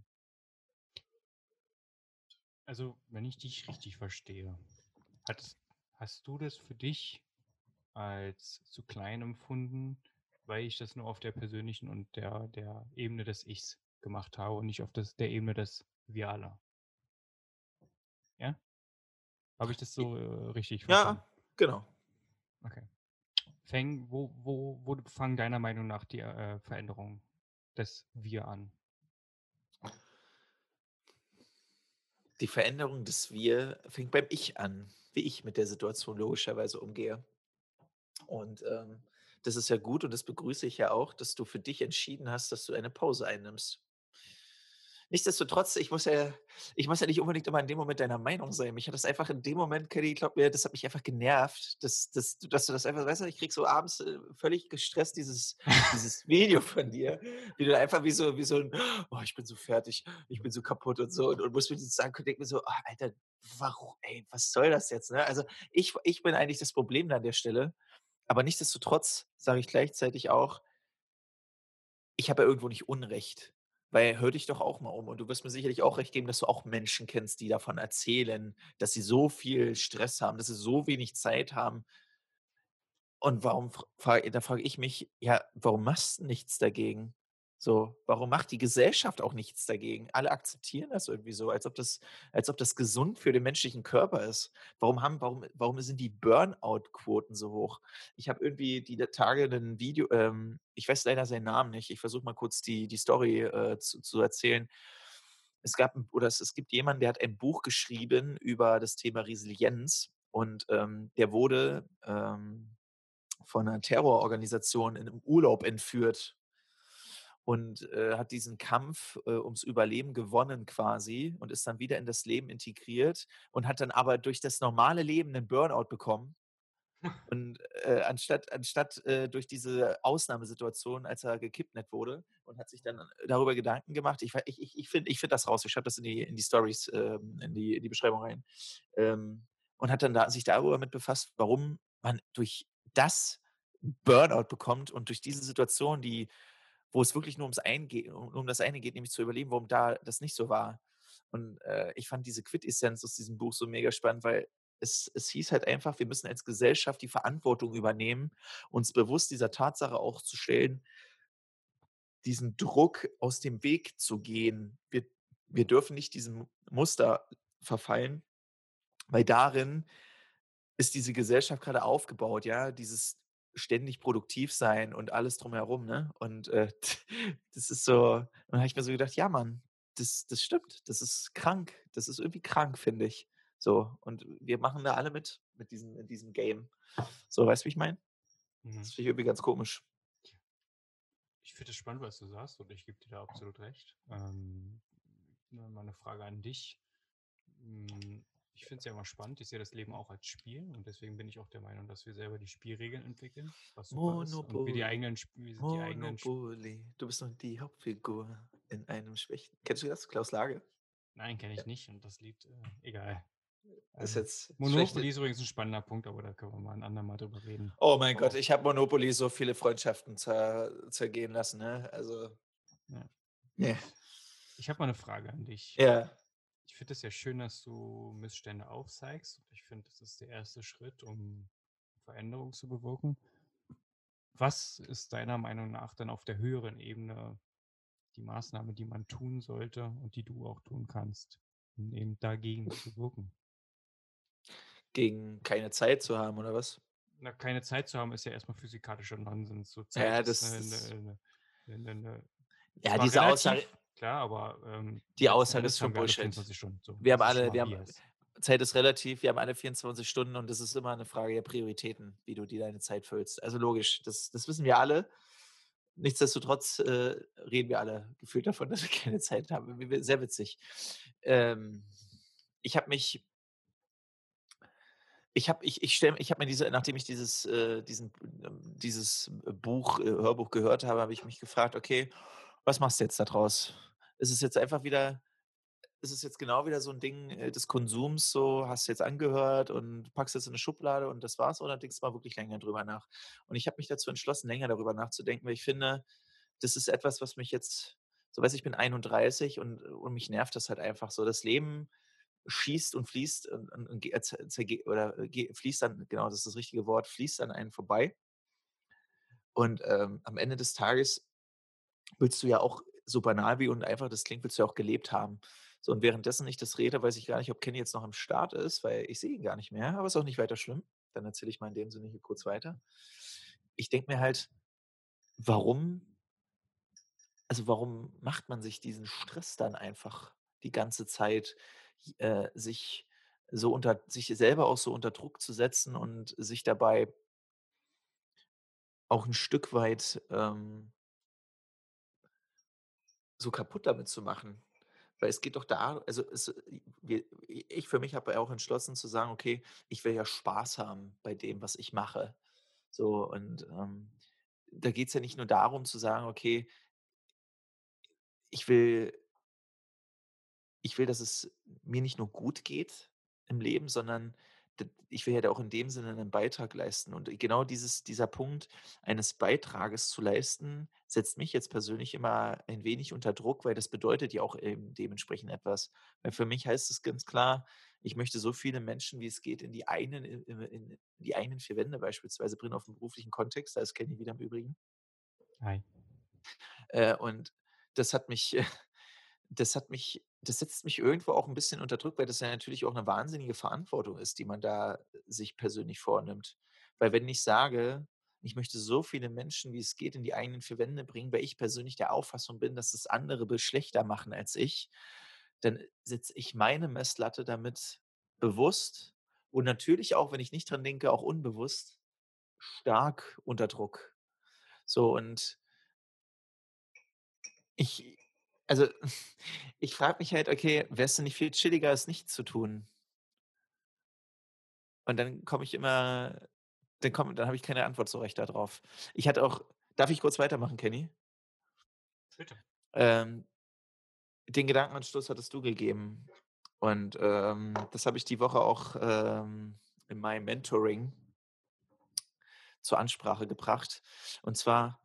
Also, wenn ich dich richtig verstehe, hattest hast du das für dich als zu klein empfunden, weil ich das nur auf der persönlichen und der der Ebene des Ichs gemacht habe und nicht auf das der Ebene des „wir alle“? Ja? Habe ich das so, äh, richtig verstanden? Ja, genau. Okay. Fängen wo wo wo fangen deiner Meinung nach die, äh, Veränderungen des „wir“ an? Die Veränderung des „wir“ fängt beim „ich“ an, wie ich mit der Situation logischerweise umgehe. Und, ähm, das ist ja gut und das begrüße ich ja auch, dass du für dich entschieden hast, dass du eine Pause einnimmst. Nichtsdestotrotz, ich muss ja ich muss ja nicht unbedingt immer in dem Moment deiner Meinung sein. Mich hat das einfach in dem Moment, Kenny, glaube mir, das hat mich einfach genervt, dass dass dass du das einfach weißt du, ich kriege so abends, äh, völlig gestresst dieses dieses [LAUGHS] Video von dir, wie du einfach wie so wie so 'n: „Oh, ich bin so fertig, ich bin so kaputt“ und so und und muss mir das und denke mir so: „Oh, Alter, waru ey, was soll das jetzt“, ne? Also, ich ich bin eigentlich das Problem da an der Stelle, aber nichtsdestotrotz sage ich gleichzeitig auch ich habe ja irgendwo nicht Unrecht, weil hör dich doch auch mal um und du wirst mir sicherlich auch recht geben, dass du auch Menschen kennst, die davon erzählen, dass sie so viel Stress haben, dass sie so wenig Zeit haben. Und warum da frage ich mich: „Ja, warum machst 'n nichts dagegen?“ So, warum macht die Gesellschaft auch nichts dagegen? Alle akzeptieren das irgendwie so, als ob das als ob das gesund für den menschlichen Körper ist. Warum haben warum warum sind die Burnout-Quoten so hoch? Ich habe irgendwie die Tage 'nen Video ähm, ich weiß leider seinen Namen nicht. Ich versuche mal kurz die die Story, äh, zu zu erzählen. Es gab oder es es gibt jemanden, der hat ein Buch geschrieben über das Thema Resilienz und, ähm, der wurde, ähm, von 'ner Terrororganisation in 'nem Urlaub entführt und, äh, hat diesen Kampf, äh, ums Überleben gewonnen quasi und ist dann wieder in das Leben integriert und hat dann aber durch das normale Leben 'nen Burnout bekommen. [LAUGHS] Und, äh, anstatt anstatt, äh, durch diese Ausnahmesituation, als er gekidnappt wurde und hat sich dann darüber Gedanken gemacht. Ich ich ich ich finde ich finde das raus. Ich schreibe das in die in die Stories, ähm, in die in die Beschreibung rein. Ähm, und hat dann da sich darüber mit befasst, warum man durch das Burnout bekommt und durch diese Situation, die wo es wirklich nur ums ein ge um das eine geht, nämlich zu überleben, warum da das nicht so war. Und, äh, ich fand diese Quintessenz aus diesem Buch so mega spannend, weil es, es hieß halt einfach, wir müssen als Gesellschaft die Verantwortung übernehmen, uns bewusst dieser Tatsache auch zu stellen, diesen Druck aus dem Weg zu gehen. Wir, wir dürfen nicht diesem Muster verfallen, weil darin ist diese Gesellschaft gerade aufgebaut, ja, dieses ständig produktiv sein und alles drumherum, ne? Und äh, [LAUGHS] das ist so, und dann habe ich mir so gedacht, ja, Mann, das, das stimmt, das ist krank, das ist irgendwie krank, finde ich. So, und wir machen da alle mit, mit diesem, in diesem Game. So, weißt du, wie ich meine? Mhm. Das finde ich irgendwie ganz komisch. Ich finde es spannend, was du sagst, und ich gebe dir da absolut recht. Ähm, mal eine Frage an dich. Ich finde es ja immer spannend. Ich sehe das Leben auch als Spiel und deswegen bin ich auch der Meinung, dass wir selber die Spielregeln entwickeln. Was ist. Und wir die eigenen Spiele. Monopoly. Du bist noch die Hauptfigur in einem Schwächen. Kennst du das? Klaus Lage? Nein, kenne ich ja. nicht und das Lied, äh, egal. Ist ähm, jetzt Monopoly ist übrigens ein spannender Punkt, aber da können wir mal ein andermal drüber reden. Oh mein oh. Gott, ich habe Monopoly so viele Freundschaften zer zergehen lassen, ne? Also. Ja. Yeah. Ich habe mal eine Frage an dich. Ja finde es ja schön, dass du Missstände aufzeigst. Ich finde, das ist der erste Schritt, um Veränderung zu bewirken. Was ist deiner Meinung nach dann auf der höheren Ebene die Maßnahme, die man tun sollte und die du auch tun kannst, um eben dagegen zu wirken? Gegen keine Zeit zu haben, oder was? Na, keine Zeit zu haben, ist ja erstmal physikalischer Nonsens. So Zeit ja, das ist eine, eine, eine, ja, diese Aussage, Klar, aber ähm, die Aussage ist schon Bullshit. Stunden, so. Wir haben alle, wir haben, Zeit ist relativ, wir haben alle 24 Stunden und es ist immer eine Frage der Prioritäten, wie du dir deine Zeit füllst. Also logisch, das, das wissen wir alle. Nichtsdestotrotz äh, reden wir alle gefühlt davon, [LAUGHS] dass wir keine Zeit haben. Sehr witzig. Ähm, ich habe mich ich habe ich, ich stell, ich hab mir diese, nachdem ich dieses, äh, diesen, ähm, dieses Buch, äh, Hörbuch gehört habe, habe ich mich gefragt, okay, was machst du jetzt daraus? Ist es jetzt einfach wieder, ist es jetzt genau wieder so ein Ding äh, des Konsums, so hast du jetzt angehört und packst es in eine Schublade und das war's, oder denkst du mal wirklich länger drüber nach? Und ich habe mich dazu entschlossen, länger darüber nachzudenken, weil ich finde, das ist etwas, was mich jetzt, so weiß ich bin 31 und, und mich nervt das halt einfach so. Das Leben schießt und fließt und, und, und oder fließt dann, genau, das ist das richtige Wort, fließt an einen vorbei. Und ähm, am Ende des Tages willst du ja auch so banal wie und einfach das klingt, willst du ja auch gelebt haben. So, und währenddessen ich das rede, weiß ich gar nicht, ob Kenny jetzt noch am Start ist, weil ich sehe ihn gar nicht mehr, aber ist auch nicht weiter schlimm. Dann erzähle ich mal in dem Sinne hier kurz weiter. Ich denke mir halt, warum, also warum macht man sich diesen Stress dann einfach die ganze Zeit, äh, sich so unter, sich selber auch so unter Druck zu setzen und sich dabei auch ein Stück weit ähm, so kaputt damit zu machen. Weil es geht doch da, also es, wir, ich für mich habe auch entschlossen zu sagen, okay, ich will ja Spaß haben bei dem, was ich mache. So, und ähm, da geht es ja nicht nur darum zu sagen, okay, ich will, ich will, dass es mir nicht nur gut geht im Leben, sondern ich will ja da auch in dem Sinne einen Beitrag leisten. Und genau dieses, dieser Punkt eines Beitrages zu leisten, setzt mich jetzt persönlich immer ein wenig unter Druck, weil das bedeutet ja auch eben dementsprechend etwas. Weil für mich heißt es ganz klar, ich möchte so viele Menschen, wie es geht, in die eigenen, in, die eigenen vier Wände beispielsweise bringen, auf den beruflichen Kontext. Da ist Kenny wieder im Übrigen. Hi. Äh, und das hat mich, [LAUGHS] das hat mich das setzt mich irgendwo auch ein bisschen unter Druck, weil das ja natürlich auch eine wahnsinnige Verantwortung ist, die man da äh, sich persönlich vornimmt. Weil wenn ich sage, ich möchte so viele Menschen, wie es geht, in die eigenen vier Wände bringen, weil ich persönlich der Auffassung bin, dass das andere schlechter machen als ich, dann setze ich meine Messlatte damit bewusst und natürlich auch, wenn ich nicht dran denke, auch unbewusst stark unter Druck. So und ich, also [LAUGHS] ich frage mich halt, okay, wäre es denn nicht viel chilliger, es nicht zu tun? Und dann komme ich immer, dann, komm, dann habe ich keine Antwort so recht darauf. Ich hatte auch, darf ich kurz weitermachen, Kenny? Bitte. Ähm, den Gedankenanstoß hattest du gegeben. Und ähm, das habe ich die Woche auch ähm, in meinem Mentoring zur Ansprache gebracht. Und zwar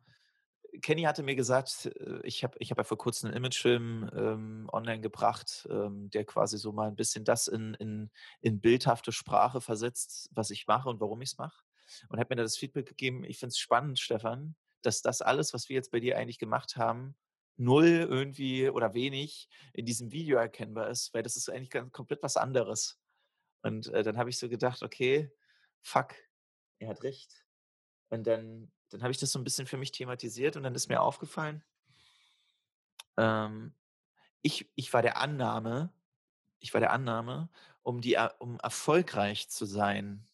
Kenny hatte mir gesagt, äh, ich habe ich habe ja vor Kurzem 'n Imagefilm, ähm, online gebracht, ähm, der quasi so mal 'n bisschen das in in in bildhafte Sprache versetzt, was ich mache und warum ich's mache. Und hat mir da das Feedback gegeben: „Ich finde es spannend, Stefan, dass das alles, was wir jetzt bei dir eigentlich gemacht haben, null irgendwie oder wenig in diesem Video erkennbar ist, weil das ist eigentlich gan komplett was anderes.“ Und, äh, dann habe ich so gedacht: „Okay, fuck, er hat recht.“ Und dann dann habe ich das so 'n bisschen für mich thematisiert und dann ist mir aufgefallen ähm, ich ich war der Annahme ich war der Annahme, um die er um erfolgreich zu sein,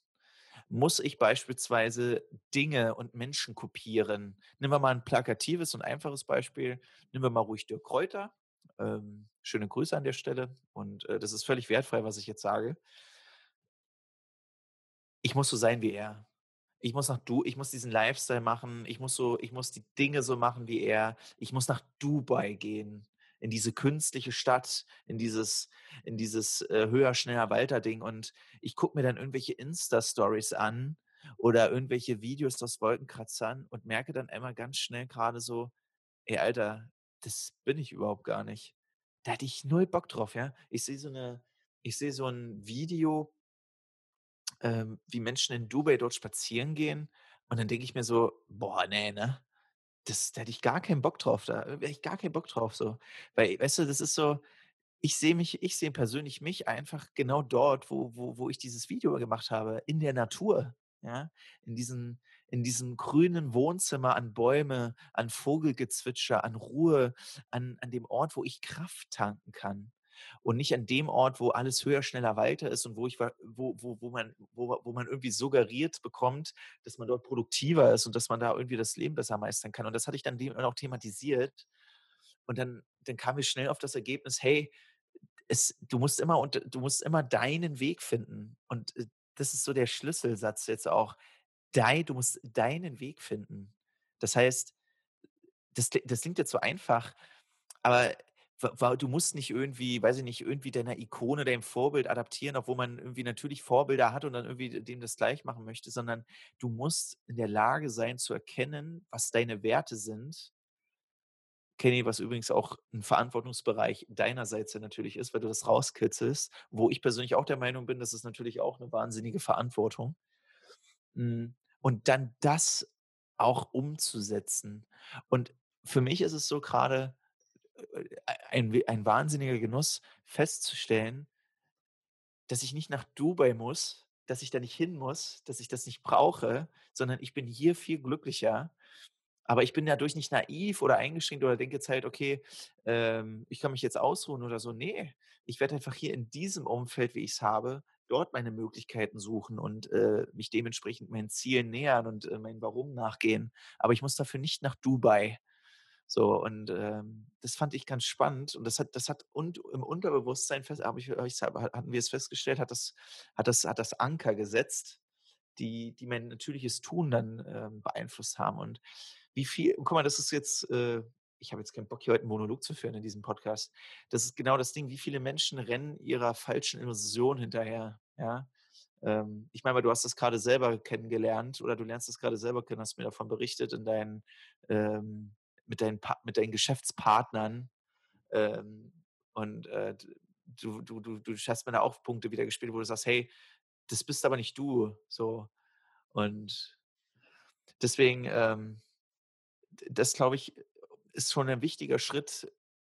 muss ich beispielsweise Dinge und Menschen kopieren. Nehmen wir mal 'n plakatives und einfaches Beispiel. Nehmen wir mal ruhig Dirk Kräuter. Ähm, schöne Grüße an der Stelle und, äh, das ist völlig wertfrei, was ich jetzt sage. Ich muss so sein wie er. Ich muss nach Du ich muss diesen Lifestyle machen. Ich muss so ich muss die Dinge so machen wie er. Ich muss nach Dubai gehen, in diese künstliche Stadt, in dieses in dieses, äh, höher, schneller, weiter Ding. Und ich gucke mir dann irgendwelche Insta-Stories an oder irgendwelche Videos aus Wolkenkratzern und merke dann immer ganz schnell grade so: „Ey, Alter, das bin ich überhaupt gar nicht.“ Da hätte ich null Bock drauf, ja? Ich sehe so 'ne ich sehe so 'n Video ähm, wie Menschen in Dubai dort spazieren gehen und dann denke ich mir so: „Boah, ne, ne? Das da hätte ich gar keinen Bock drauf, da hätte ich gar keinen Bock drauf so.“ Weil, weißt du, das ist so ich sehe mich ich sehe persönlich mich einfach genau dort, wo wo wo ich dieses Video gemacht habe, in der Natur, ja? In diesem in diesem grünen Wohnzimmer, an Bäume, an Vogelgezwitscher, an Ruhe, an an dem Ort, wo ich Kraft tanken kann und nicht an dem Ort, wo alles höher, schneller, weiter ist und wo ich wo wo wo man wo wo man irgendwie suggeriert bekommt, dass man dort produktiver ist und dass man da irgendwie das Leben besser meistern kann. Und das hatte ich dann dem auch thematisiert. Und dann dann kamen wir schnell auf das Ergebnis: „Hey, es du musst immer und du musst immer deinen Weg finden.“ Und, äh, das ist so der Schlüsselsatz jetzt auch. Dei du musst deinen Weg finden. Das heißt, das das klingt jetzt so einfach, aber du musst nicht irgendwie, weiß ich nicht, irgendwie deiner Ikone, deinem Vorbild adaptieren, obwohl man irgendwie natürlich Vorbilder hat und dann irgendwie dem das gleich machen möchte, sondern du musst in der Lage sein zu erkennen, was deine Werte sind Kenny, was übrigens auch 'n Verantwortungsbereich deinerseits ja natürlich ist, weil du das rauskitzelst, wo ich persönlich auch der Meinung bin, das ist natürlich auch 'ne wahnsinnige Verantwortung. Hm, und dann das auch umzusetzen. Und für mich ist es so ei ein ein wahnsinniger Genuss festzustellen dass ich nicht nach Dubai muss, dass ich da nicht hin muss, dass ich das nicht brauche, sondern ich bin hier viel glücklicher. Aber ich bin dadurch nicht naiv oder eingeschränkt oder denke jetzt halt: „Okay, ähm, ich kann mich jetzt ausruhen“ oder so. Ne, ich werde einfach hier in diesem Umfeld, wie ich's habe, dort meine Möglichkeiten suchen und, äh, mich dementsprechend meinen Zielen nähern und, äh, meinem Warum nachgehen. Aber ich muss dafür nicht nach Dubai. So und, ähm, das fand ich ganz spannend und das hat das hat und im Unterbewusstsein fest habe ich ha hatten wir es festgestellt, hat das hat das hat das Anker gesetzt, die die mein natürliches Tun dann, ähm, beeinflusst haben. Und wie viel guck mal, das ist jetzt, äh ich habe jetzt keinen Bock, hier heute 'n Monolog zu führen in diesem Podcast. Das ist genau das Ding, wie viele Menschen rennen ihrer falschen Illusion hinterher, ja? Ähm, ich meine mal, du hast das grade selber kennengelernt oder du lernst das grade selber kennen, hast mir davon berichtet in deinen ähm, mit deinen mit deinen Geschäftspartnern. Ähm, und, äh, du du du du hast mir da auch Punkte wieder gespielt, wo du sagst: „Hey, das bist aber nicht du“, so. Und deswegen, ähm, das glaube ich, ist schon ein wichtiger Schritt,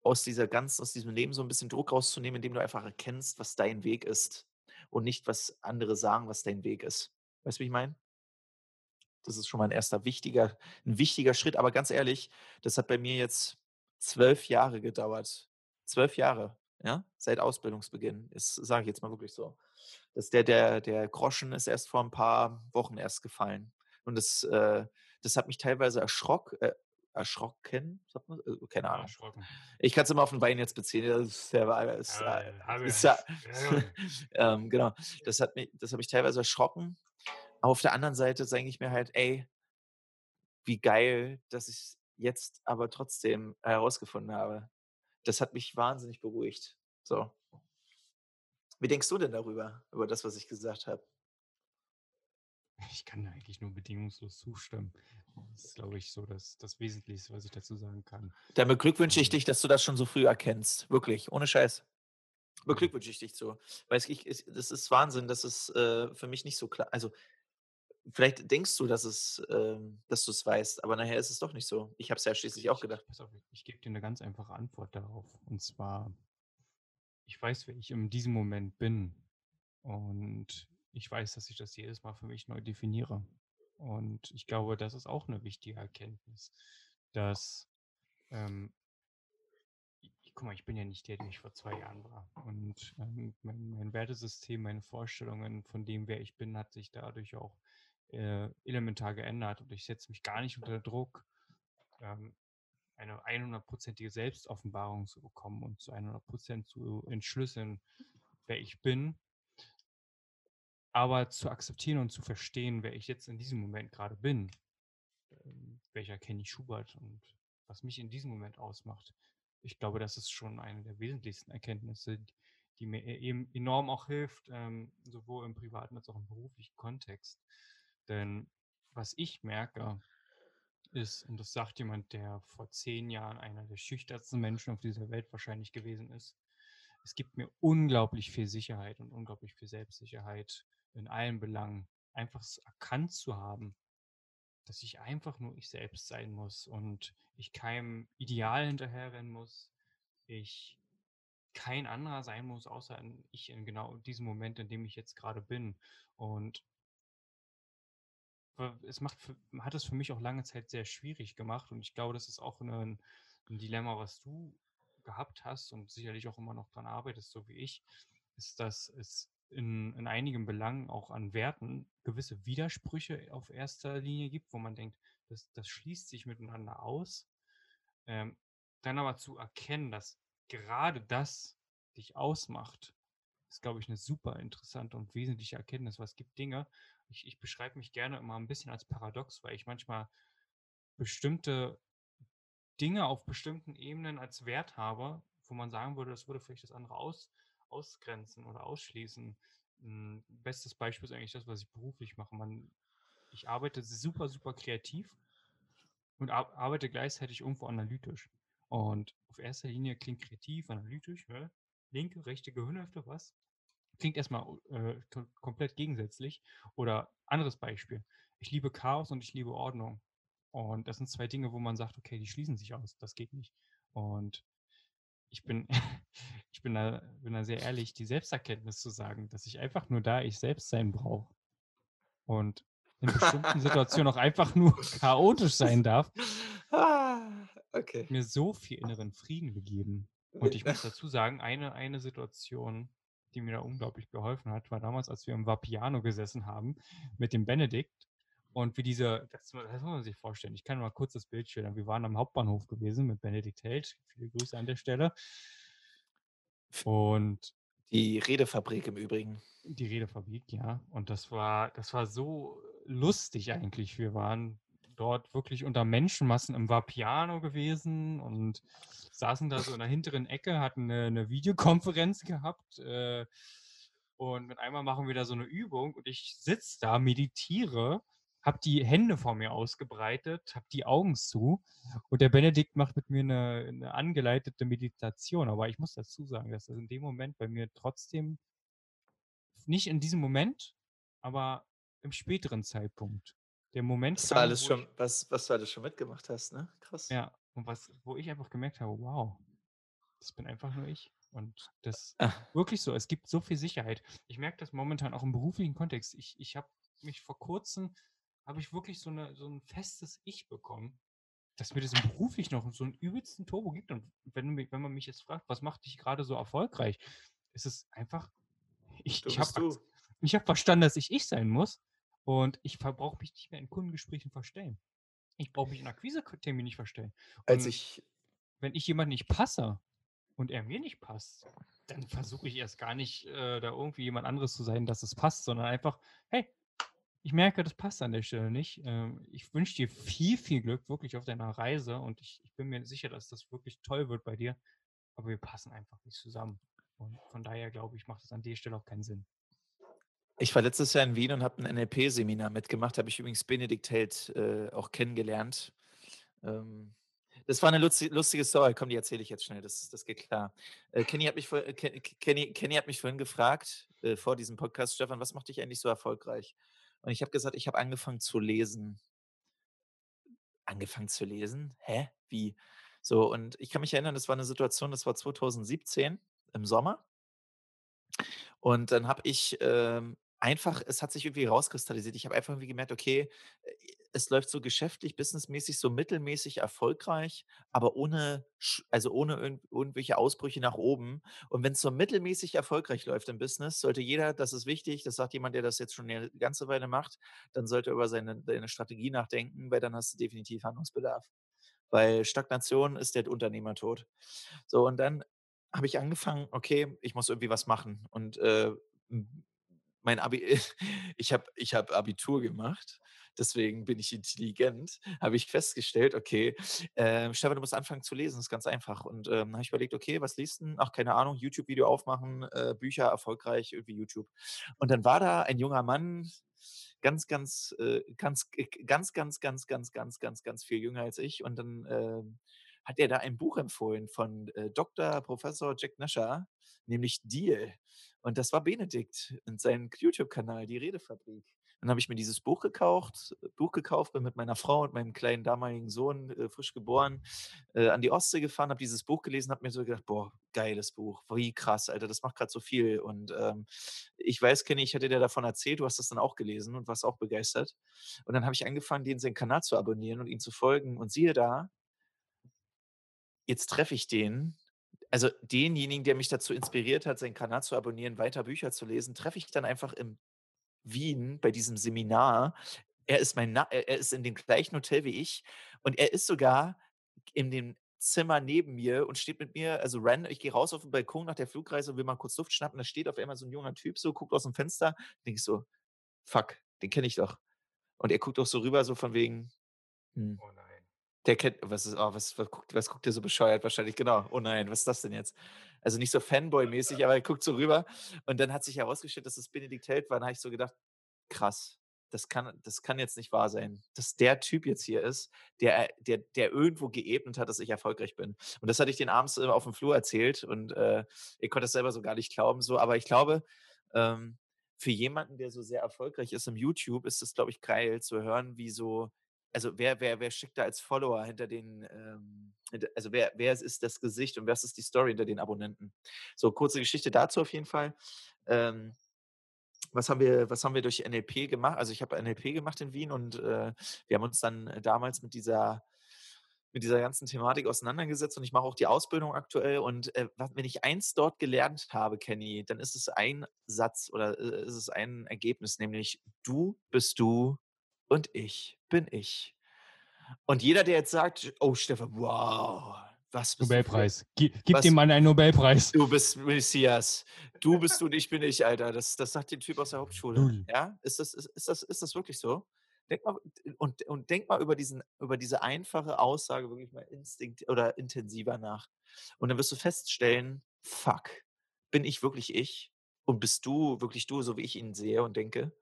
aus dieser ganz aus diesem Leben so 'n bisschen Druck rauszunehmen, indem du einfach erkennst, was dein Weg ist und nicht, was andere sagen, was dein Weg ist. Weißt du, wie ich meine? Das ist schon mal 'n 1. wichtiger 'n wichtiger Schritt. Aber ganz ehrlich, das hat bei mir jetzt 12 Jahre gedauert. 12 Jahre, ja, seit Ausbildungsbeginn. Das sage ich jetzt mal wirklich so. Das der der der Groschen ist erst vor 'n paar Wochen erst gefallen. Und das, äh das hat mich teilweise erschrock äh, erschrocken, sagt man? Äh, keine Ahnung. erschrocken. Ich kann's immer auf 'n Wein jetzt beziehen. Das ist ja ist Ja, ja habe ist ja ich. Ja. [LAUGHS] ähm, genau. Das hat mi das hat mich teilweise erschrocken. Auf der anderen Seite denke ich mir halt: „Ey“ „wie geil, dass ich's jetzt aber trotzdem herausgefunden habe.“ Das hat mich wahnsinnig beruhigt. So. Wie denkst du denn darüber, über das, was ich gesagt habe? Ich kann eigentlich nur bedingungslos zustimmen. Das ist, glaube ich, so das, das Wesentlichste, was ich dazu sagen kann. Dann beglückwünsche ich Ähm, dich, dass du das schon so früh erkennst. Wirklich, ohne Scheiß. ja. Beglückwünsche ich dich zu. Weil es ich es das ist Wahnsinn, das ist, äh, für mich nicht so klar also, vielleicht denkst du, dass es ähm, dass du's weißt, aber nachher ist es doch nicht so. Ich habe es ja schließlich auch Ich, gedacht. ich, pass auf, ich gebe dir eine ganz einfache Antwort darauf. Und zwar, ich weiß, wer ich in diesem Moment bin. Und ich weiß, dass ich das jedes Mal für mich neu definiere. Und ich glaube, das ist auch eine wichtige Erkenntnis, dass, ähm, i- guck mal, ich bin ja nicht der, der ich vor zwei Jahren war. Und ähm, mein, mein Wertesystem, meine Vorstellungen von dem, wer ich bin, hat sich dadurch auch äh, elementar geändert. Und ich setze mich gar nicht unter Druck, ähm, eine 100%ige Selbstoffenbarung zu bekommen und zu 100% zu entschlüsseln, wer ich bin, aber zu akzeptieren und zu verstehen, wer ich jetzt in diesem Moment gerade bin, ähm, welcher Kenny Schubert und was mich in diesem Moment ausmacht. Ich glaube, das ist schon eine der wesentlichsten Erkenntnisse, die mir e- eben enorm auch hilft, ähm, sowohl im privaten als auch im beruflichen Kontext. Denn was ich merke, ist, und das sagt jemand, der vor zehn Jahren einer der schüchternsten Menschen auf dieser Welt wahrscheinlich gewesen ist, es gibt mir unglaublich viel Sicherheit und unglaublich viel Selbstsicherheit in allen Belangen, einfach erkannt zu haben, dass ich einfach nur ich selbst sein muss und ich keinem Ideal hinterherrennen muss, ich kein anderer sein muss, außer ich in genau diesem Moment, in dem ich jetzt gerade bin. Und es macht hat es für mich auch lange Zeit sehr schwierig gemacht und ich glaube, das ist auch ein, ein Dilemma, was du gehabt hast und sicherlich auch immer noch dran arbeitest, so wie ich, ist, dass es in, in einigen Belangen auch an Werten gewisse Widersprüche auf erster Linie gibt, wo man denkt, das, das schließt sich miteinander aus. Ähm, dann aber zu erkennen, dass gerade das dich ausmacht, ist, glaube ich, eine super interessante und wesentliche Erkenntnis, weil es gibt Dinge, ich, ich beschreibe mich gerne immer ein bisschen als paradox, weil ich manchmal bestimmte Dinge auf bestimmten Ebenen als Wert habe, wo man sagen würde, das würde vielleicht das andere aus, ausgrenzen oder ausschließen. Ein bestes Beispiel ist eigentlich das, was ich beruflich mache. Man, ich arbeite super, super kreativ und ar arbeite gleichzeitig irgendwo analytisch. Und auf erster Linie klingt kreativ, analytisch, ne? linke, rechte Gehirnhälfte, was? Klingt erstmal äh, komplett gegensätzlich. Oder anderes Beispiel. Ich liebe Chaos und ich liebe Ordnung. Und das sind zwei Dinge, wo man sagt, okay, die schließen sich aus. Das geht nicht. Und ich bin, [LAUGHS] ich bin da, bin da sehr ehrlich, die Selbsterkenntnis zu sagen, dass ich einfach nur da ich selbst sein brauche. Und in bestimmten Situationen auch einfach nur [LAUGHS] chaotisch sein darf, Ah, okay. mir so viel inneren Frieden gegeben. Und ich muss [LAUGHS] dazu sagen, eine, eine Situation, die mir da unglaublich geholfen hat, war damals, als wir im Vapiano gesessen haben mit dem Benedikt und wir diese, das, das muss man sich vorstellen, ich kann mal kurz das Bild schildern. Wir waren am Hauptbahnhof gewesen mit Benedikt Held, viele Grüße an der Stelle. Und Die Redefabrik im Übrigen. die Redefabrik, ja. Und das war, das war so lustig eigentlich. Wir waren dort wirklich unter Menschenmassen im Vapiano gewesen und saßen da so in der hinteren Ecke, hatten eine, eine Videokonferenz [LAUGHS] gehabt. Äh, und mit einmal machen wir da so eine Übung und ich sitze da, meditiere, habe die Hände vor mir ausgebreitet, habe die Augen zu und der Benedikt macht mit mir eine, eine angeleitete Meditation. Aber ich muss dazu sagen, dass das in dem Moment bei mir trotzdem nicht in diesem Moment, aber im späteren Zeitpunkt. Der Moment Was du kam, alles wo schon ich, was was du alles schon mitgemacht hast, ne? Krass. ja, und was, wo ich einfach gemerkt habe, wow, das bin einfach nur ich. Und das ist wirklich so. Es gibt so viel Sicherheit. Ich merke das momentan auch im beruflichen Kontext. Ich, ich habe mich vor kurzem, habe ich wirklich so, eine, so ein festes Ich bekommen, dass mir das im beruflich noch so einen übelsten Turbo gibt. Und wenn, du wenn man mich jetzt fragt, was macht dich gerade so erfolgreich, ist es einfach, ich, du ich habe du. ich habe verstanden, dass ich ich sein muss und ich brauche mich nicht mehr in Kundengesprächen verstellen. Ich brauche mich in Akquiseterminen nicht verstellen. Als Und ich wenn ich jemand nicht passe und er mir nicht passt, dann versuche ich erst gar nicht, äh, da irgendwie jemand anderes zu sein, dass es passt, sondern einfach, hey, ich merke, das passt an der Stelle nicht. Ähm, ich wünsche dir viel, viel Glück wirklich auf deiner Reise und ich, ich bin mir sicher, dass das wirklich toll wird bei dir, aber wir passen einfach nicht zusammen. Und von daher glaube ich, macht es an der Stelle auch keinen Sinn. Ich war letztes Jahr in Wien und habe ein NLP-Seminar mitgemacht. Habe ich übrigens Benedikt Held äh, auch kennengelernt. Ähm, das war eine lustige, lustige Story. Komm, die erzähle ich jetzt schnell. Das, das geht klar. Äh, Kenny, hat mich vor, äh, Kenny, Kenny hat mich vorhin gefragt, äh, vor diesem Podcast, Stefan, was macht dich eigentlich so erfolgreich? Und ich habe gesagt, ich habe angefangen zu lesen. Angefangen zu lesen? Hä? Wie? So, und ich kann mich erinnern, das war eine Situation, das war 2017 im Sommer. Und dann habe ich ähm, einfach, es hat sich irgendwie rauskristallisiert. Ich habe einfach irgendwie gemerkt, okay, es läuft so geschäftlich, businessmäßig, so mittelmäßig erfolgreich, aber ohne, also ohne irgend, irgendwelche Ausbrüche nach oben. Und wenn es so mittelmäßig erfolgreich läuft im Business, sollte jeder, das ist wichtig, das sagt jemand, der das jetzt schon eine ganze Weile macht, dann sollte er über seine, seine Strategie nachdenken, weil dann hast du definitiv Handlungsbedarf. Weil Stagnation ist der Unternehmertod. So, und dann habe ich angefangen, okay, ich muss irgendwie was machen. Und äh, mein Abi, [LAUGHS] ich habe ich hab Abitur gemacht, deswegen bin ich intelligent, habe ich festgestellt, okay, äh, Stefan, du musst anfangen zu lesen, ist ganz einfach. Und ähm, habe ich überlegt, okay, was liest du? Ach, keine Ahnung, YouTube-Video aufmachen, äh, Bücher erfolgreich, irgendwie YouTube. Und dann war da ein junger Mann, ganz, ganz, äh, ganz, ganz, ganz, ganz, ganz, ganz, ganz, ganz viel jünger als ich. Und dann äh, hat er da ein Buch empfohlen von äh, Dr. Professor Jack Nasher, nämlich Deal. Und das war Benedikt und sein YouTube-Kanal, die Redefabrik. Dann habe ich mir dieses Buch gekauft, Buch gekauft, bin mit meiner Frau und meinem kleinen damaligen Sohn, äh, frisch geboren, äh, an die Ostsee gefahren, habe dieses Buch gelesen, habe mir so gedacht, boah, geiles Buch, wie krass, Alter, das macht gerade so viel. Und ähm, ich weiß, Kenny, ich hatte dir davon erzählt, du hast das dann auch gelesen und warst auch begeistert. Und dann habe ich angefangen, den seinen Kanal zu abonnieren und ihn zu folgen. Und siehe da, jetzt treffe ich den also denjenigen, der mich dazu inspiriert hat, seinen Kanal zu abonnieren, weiter Bücher zu lesen, treffe ich dann einfach in Wien bei diesem Seminar. Er ist mein Na er ist in dem gleichen Hotel wie ich und er ist sogar in dem Zimmer neben mir und steht mit mir, also random, ich gehe raus auf den Balkon nach der Flugreise und will mal kurz Luft schnappen, da steht auf einmal so ein junger Typ so, guckt aus dem Fenster, denke ich so: „Fuck, den kenne ich doch.“ Und er guckt auch so rüber, so von wegen, hm. Oh. Der kennt was ist oh, was was guckt was guckt der so bescheuert wahrscheinlich, genau. Oh nein, was ist das denn jetzt? Also, nicht so Fanboy-mäßig, aber er guckt so rüber und dann hat sich herausgestellt, dass es Benedikt Held war. Dann habe ich so gedacht: „Krass, das kann das kann jetzt nicht wahr sein, dass der Typ jetzt hier ist, der der der irgendwo geebnet hat, dass ich erfolgreich bin.“ Und das hatte ich den abends, auf dem Flur erzählt und, äh, er konnte es selber so gar nicht glauben so. Aber ich glaube, ähm, für jemanden, der so sehr erfolgreich ist im YouTube, ist es, glaube ich, geil zu hören, wie so also wer, wer, wer steckt da als Follower hinter den, ähm, also wer, wer ist das Gesicht und was ist die Story hinter den Abonnenten? So, kurze Geschichte dazu auf jeden Fall. Ähm, was haben wir, was haben wir durch NLP gemacht? Also ich habe NLP gemacht in Wien und äh, wir haben uns dann damals mit dieser mit dieser ganzen Thematik auseinandergesetzt und ich mache auch die Ausbildung aktuell. Und äh, wenn ich eins dort gelernt habe, Kenny, dann ist es ein Satz oder äh, ist es ein Ergebnis, nämlich du bist du und ich bin ich. Und jeder, der jetzt sagt, oh Stefan, wow, was bist Nobelpreis. du? Gib, gib dem Mann einen Nobelpreis. Du bist Messias. Du bist du und ich [LAUGHS] bin ich, Alter. Das, das sagt der Typ aus der Hauptschule. Null. Ja? Ist das, ist, ist, das, ist das wirklich so? Denk mal, und, und denk mal über, diesen, über diese einfache Aussage wirklich mal instinkt oder intensiver nach. Und dann wirst du feststellen, fuck, bin ich wirklich ich? Und bist du wirklich du, so wie ich ihn sehe und denke?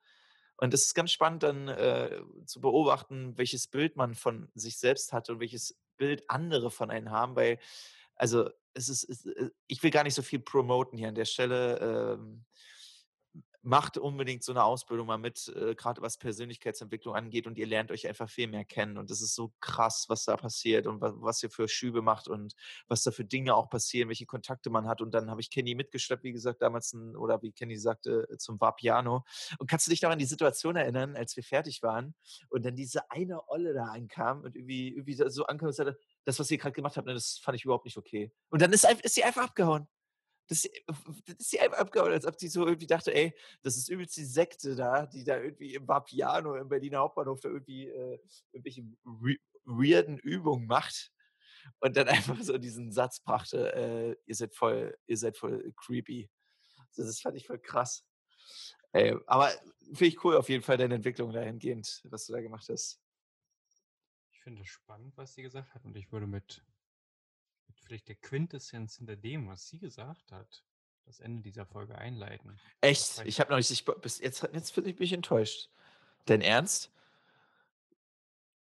Und es ist ganz spannend dann äh, zu beobachten, welches Bild man von sich selbst hat und welches Bild andere von einem haben, weil, also es ist, es, äh, ich will gar nicht so viel promoten hier an der Stelle. Ähm, macht unbedingt so eine Ausbildung mal mit, äh, gerade was Persönlichkeitsentwicklung angeht und ihr lernt euch einfach viel mehr kennen und das ist so krass, was da passiert und was, was ihr für Schübe macht und was da für Dinge auch passieren, welche Kontakte man hat. Und dann habe ich Kenny mitgeschleppt, wie gesagt, damals ein, oder wie Kenny sagte, zum Vapiano. Und kannst du dich noch an die Situation erinnern, als wir fertig waren und dann diese eine Olle da ankam und irgendwie, irgendwie so ankam und sagte, das, was ihr gerade gemacht habt, ne, das fand ich überhaupt nicht okay. Und dann ist, ist sie einfach abgehauen das, das ist einfach abgehauen, als ob die so irgendwie dachte, ey, das ist übelst die Sekte da, die da irgendwie im Vapiano im Berliner Hauptbahnhof da irgendwie äh, irgendwelche weirden Übungen macht und dann [LAUGHS] einfach so diesen Satz brachte, äh, ihr seid voll, ihr seid voll creepy. Also das fand ich voll krass. Ey, aber finde ich cool auf jeden Fall deine Entwicklung dahingehend, was du da gemacht hast. Ich finde es spannend, was sie gesagt hat und ich würde mit vielleicht der Quintessenz hinter dem, was sie gesagt hat, das Ende dieser Folge einleiten. Echt? Ich habe noch nicht ich bis jetzt jetzt bin ich enttäuscht. Dein Ernst?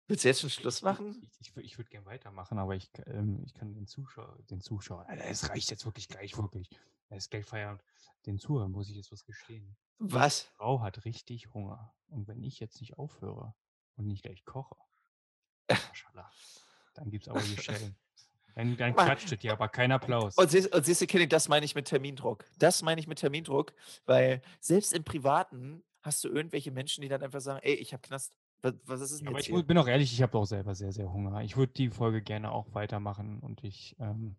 Willst du jetzt schon Schluss machen? ich ich ich würde gern weitermachen, aber ich ähm, ich kann den Zuschauer den Zuschauern Alter, es reicht jetzt wirklich gleich, wirklich. Es ist gleich Feierabend. Den Zuhörern muss ich jetzt was gestehen. Was? Frau hat richtig Hunger. Und wenn ich jetzt nicht aufhöre und nicht gleich koche, [LAUGHS] dann gibt's aber hier Schellen. Dann dann klatscht es hier, aber kein Applaus. Und siehst und siehst du, Kenny, das meine ich mit Termindruck. Das meine ich mit Termindruck, weil selbst im Privaten hast du irgendwelche Menschen, die dann einfach sagen: „Ey, ich habe Knast. Wa was ist 'n Aber jetzt ich hier?“ bin auch ehrlich, ich habe auch selber sehr, sehr Hunger. Ich würde die Folge gerne auch weitermachen und ich, ähm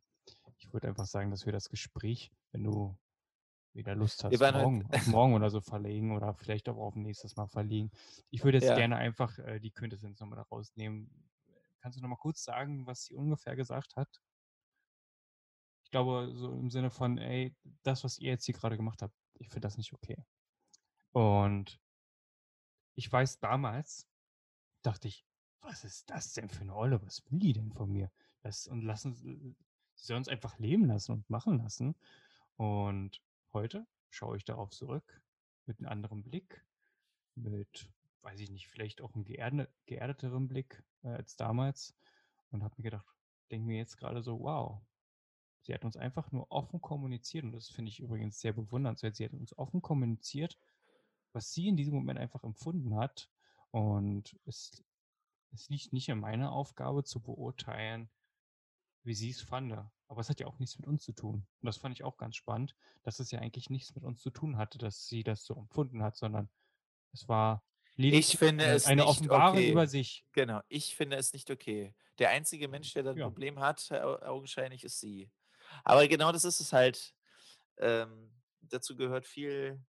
ich würde einfach sagen, dass wir das Gespräch, wenn du wieder Lust hast, heute morgen auf morgen oder so verlegen oder vielleicht auch auf nächstes Mal verlegen. Ich würde jetzt Ja. gerne einfach, äh, die Quintessenz noch mal da rausnehmen. Kannst du noch mal kurz sagen, was sie ungefähr gesagt hat? Ich glaube, so im Sinne von: „Ey, das, was ihr jetzt hier grade gemacht habt, ich finde das nicht okay.“ Und ich weiß, damals dachte ich: „Was ist das denn für 'ne Olle? Was will die denn von mir?“ Das und lassen s sie soll uns einfach leben lassen und machen lassen. Und heute schaue ich darauf zurück mit 'n anderem Blick, mit, weiß ich nicht, vielleicht auch 'n geerde geerdeteren Blick, äh, als damals und habe mir gedacht denke mir jetzt grade so: „Wow, sie hat uns einfach nur offen kommuniziert.“ Und das finde ich übrigens sehr bewundernswert. Sie hat uns offen kommuniziert, was sie in diesem Moment einfach empfunden hat. Und es es liegt nicht in meiner Aufgabe zu beurteilen, wie sie's fande. Aber es hat ja auch nichts mit uns zu tun. Und das fand ich auch ganz spannend, dass es ja eigentlich nichts mit uns zu tun hatte, dass sie das so empfunden hat, sondern es war Ich finde eine es eine nicht Offenbarung okay. über sich. Genau, ich finde es nicht okay. Der einzige Mensch, der da 'n Ja. Problem hat, au augenscheinlich ist sie. Aber genau das ist es halt. Ähm, dazu gehört viel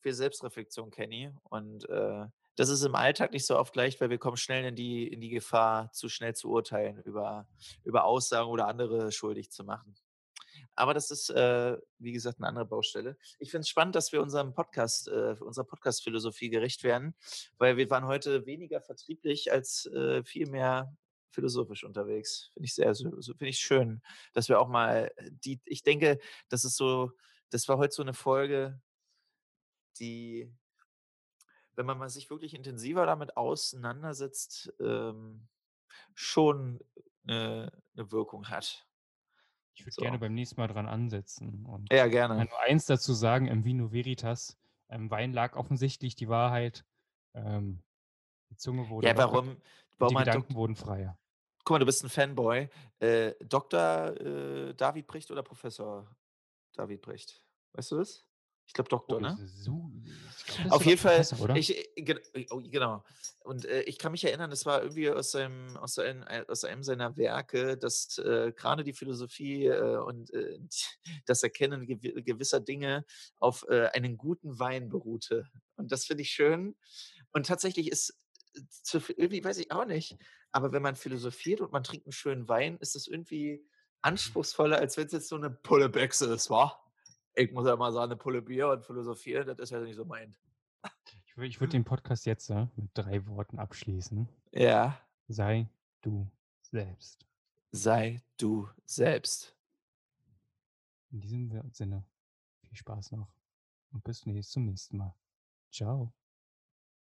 viel Selbstreflexion, Kenny. Und, äh, das ist im Alltag nicht so oft leicht, weil wir kommen schnell in die in die Gefahr, zu schnell zu urteilen über über Aussagen oder andere schuldig zu machen. Aber das ist, äh, wie gesagt, 'ne andere Baustelle. Ich finde es spannend, dass wir unserem Podcast äh, unserer Podcast-Philosophie gerecht werden, weil wir waren heute weniger vertrieblich als, äh, viel mehr philosophisch unterwegs. Finde ich sehr finde ich schön, dass wir auch mal, äh, die ich denke, das ist so das war heute so 'ne Folge die wenn man mal sich wirklich intensiver damit auseinandersetzt, ähm, schon 'ne 'ne Wirkung hat. Ich würde gerne So. beim nächsten Mal dran ansetzen und Ja, kann gerne. nur eins dazu sagen, im Vino Veritas, im Wein lag offensichtlich die Wahrheit. Ähm, die Zunge wurde Ja, warum [LAUGHS] warum die Gedanken wurden freier. Guck mal, du bist 'n Fanboy. Äh, Doktor, äh, David Precht oder Professor David Precht? Weißt du das? Ich glaube Oh, Doktor, das ne? das ist Auf jeden Fall, Professor, ich, äh, oh, genau. Und, äh, ich kann mich erinnern, das war irgendwie aus seinem aus ein ei aus einem seiner Werke, dass, äh, grade die Philosophie, äh, und, äh, [LAUGHS] das Erkennen gewi gewisser Dinge auf, äh, einen guten Wein beruhte. Und das finde ich schön. Und tatsächlich ist zu irgendwie weiß ich auch nicht, aber wenn man philosophiert und man trinkt 'n schönen Wein, ist es irgendwie anspruchsvoller, als wenn's jetzt so 'ne Pulle Becks ist, wa? Ich muss ja mal sagen, 'ne Pulle Bier und philosophieren, das ist ja nicht so meins. Ich ich würde den Podcast jetzt, äh, mit 3 Worten abschließen. Ja. Sei du selbst. Sei du selbst. In diesem Sinne, viel Spaß noch und bis zum nächsten Mal. Tschau.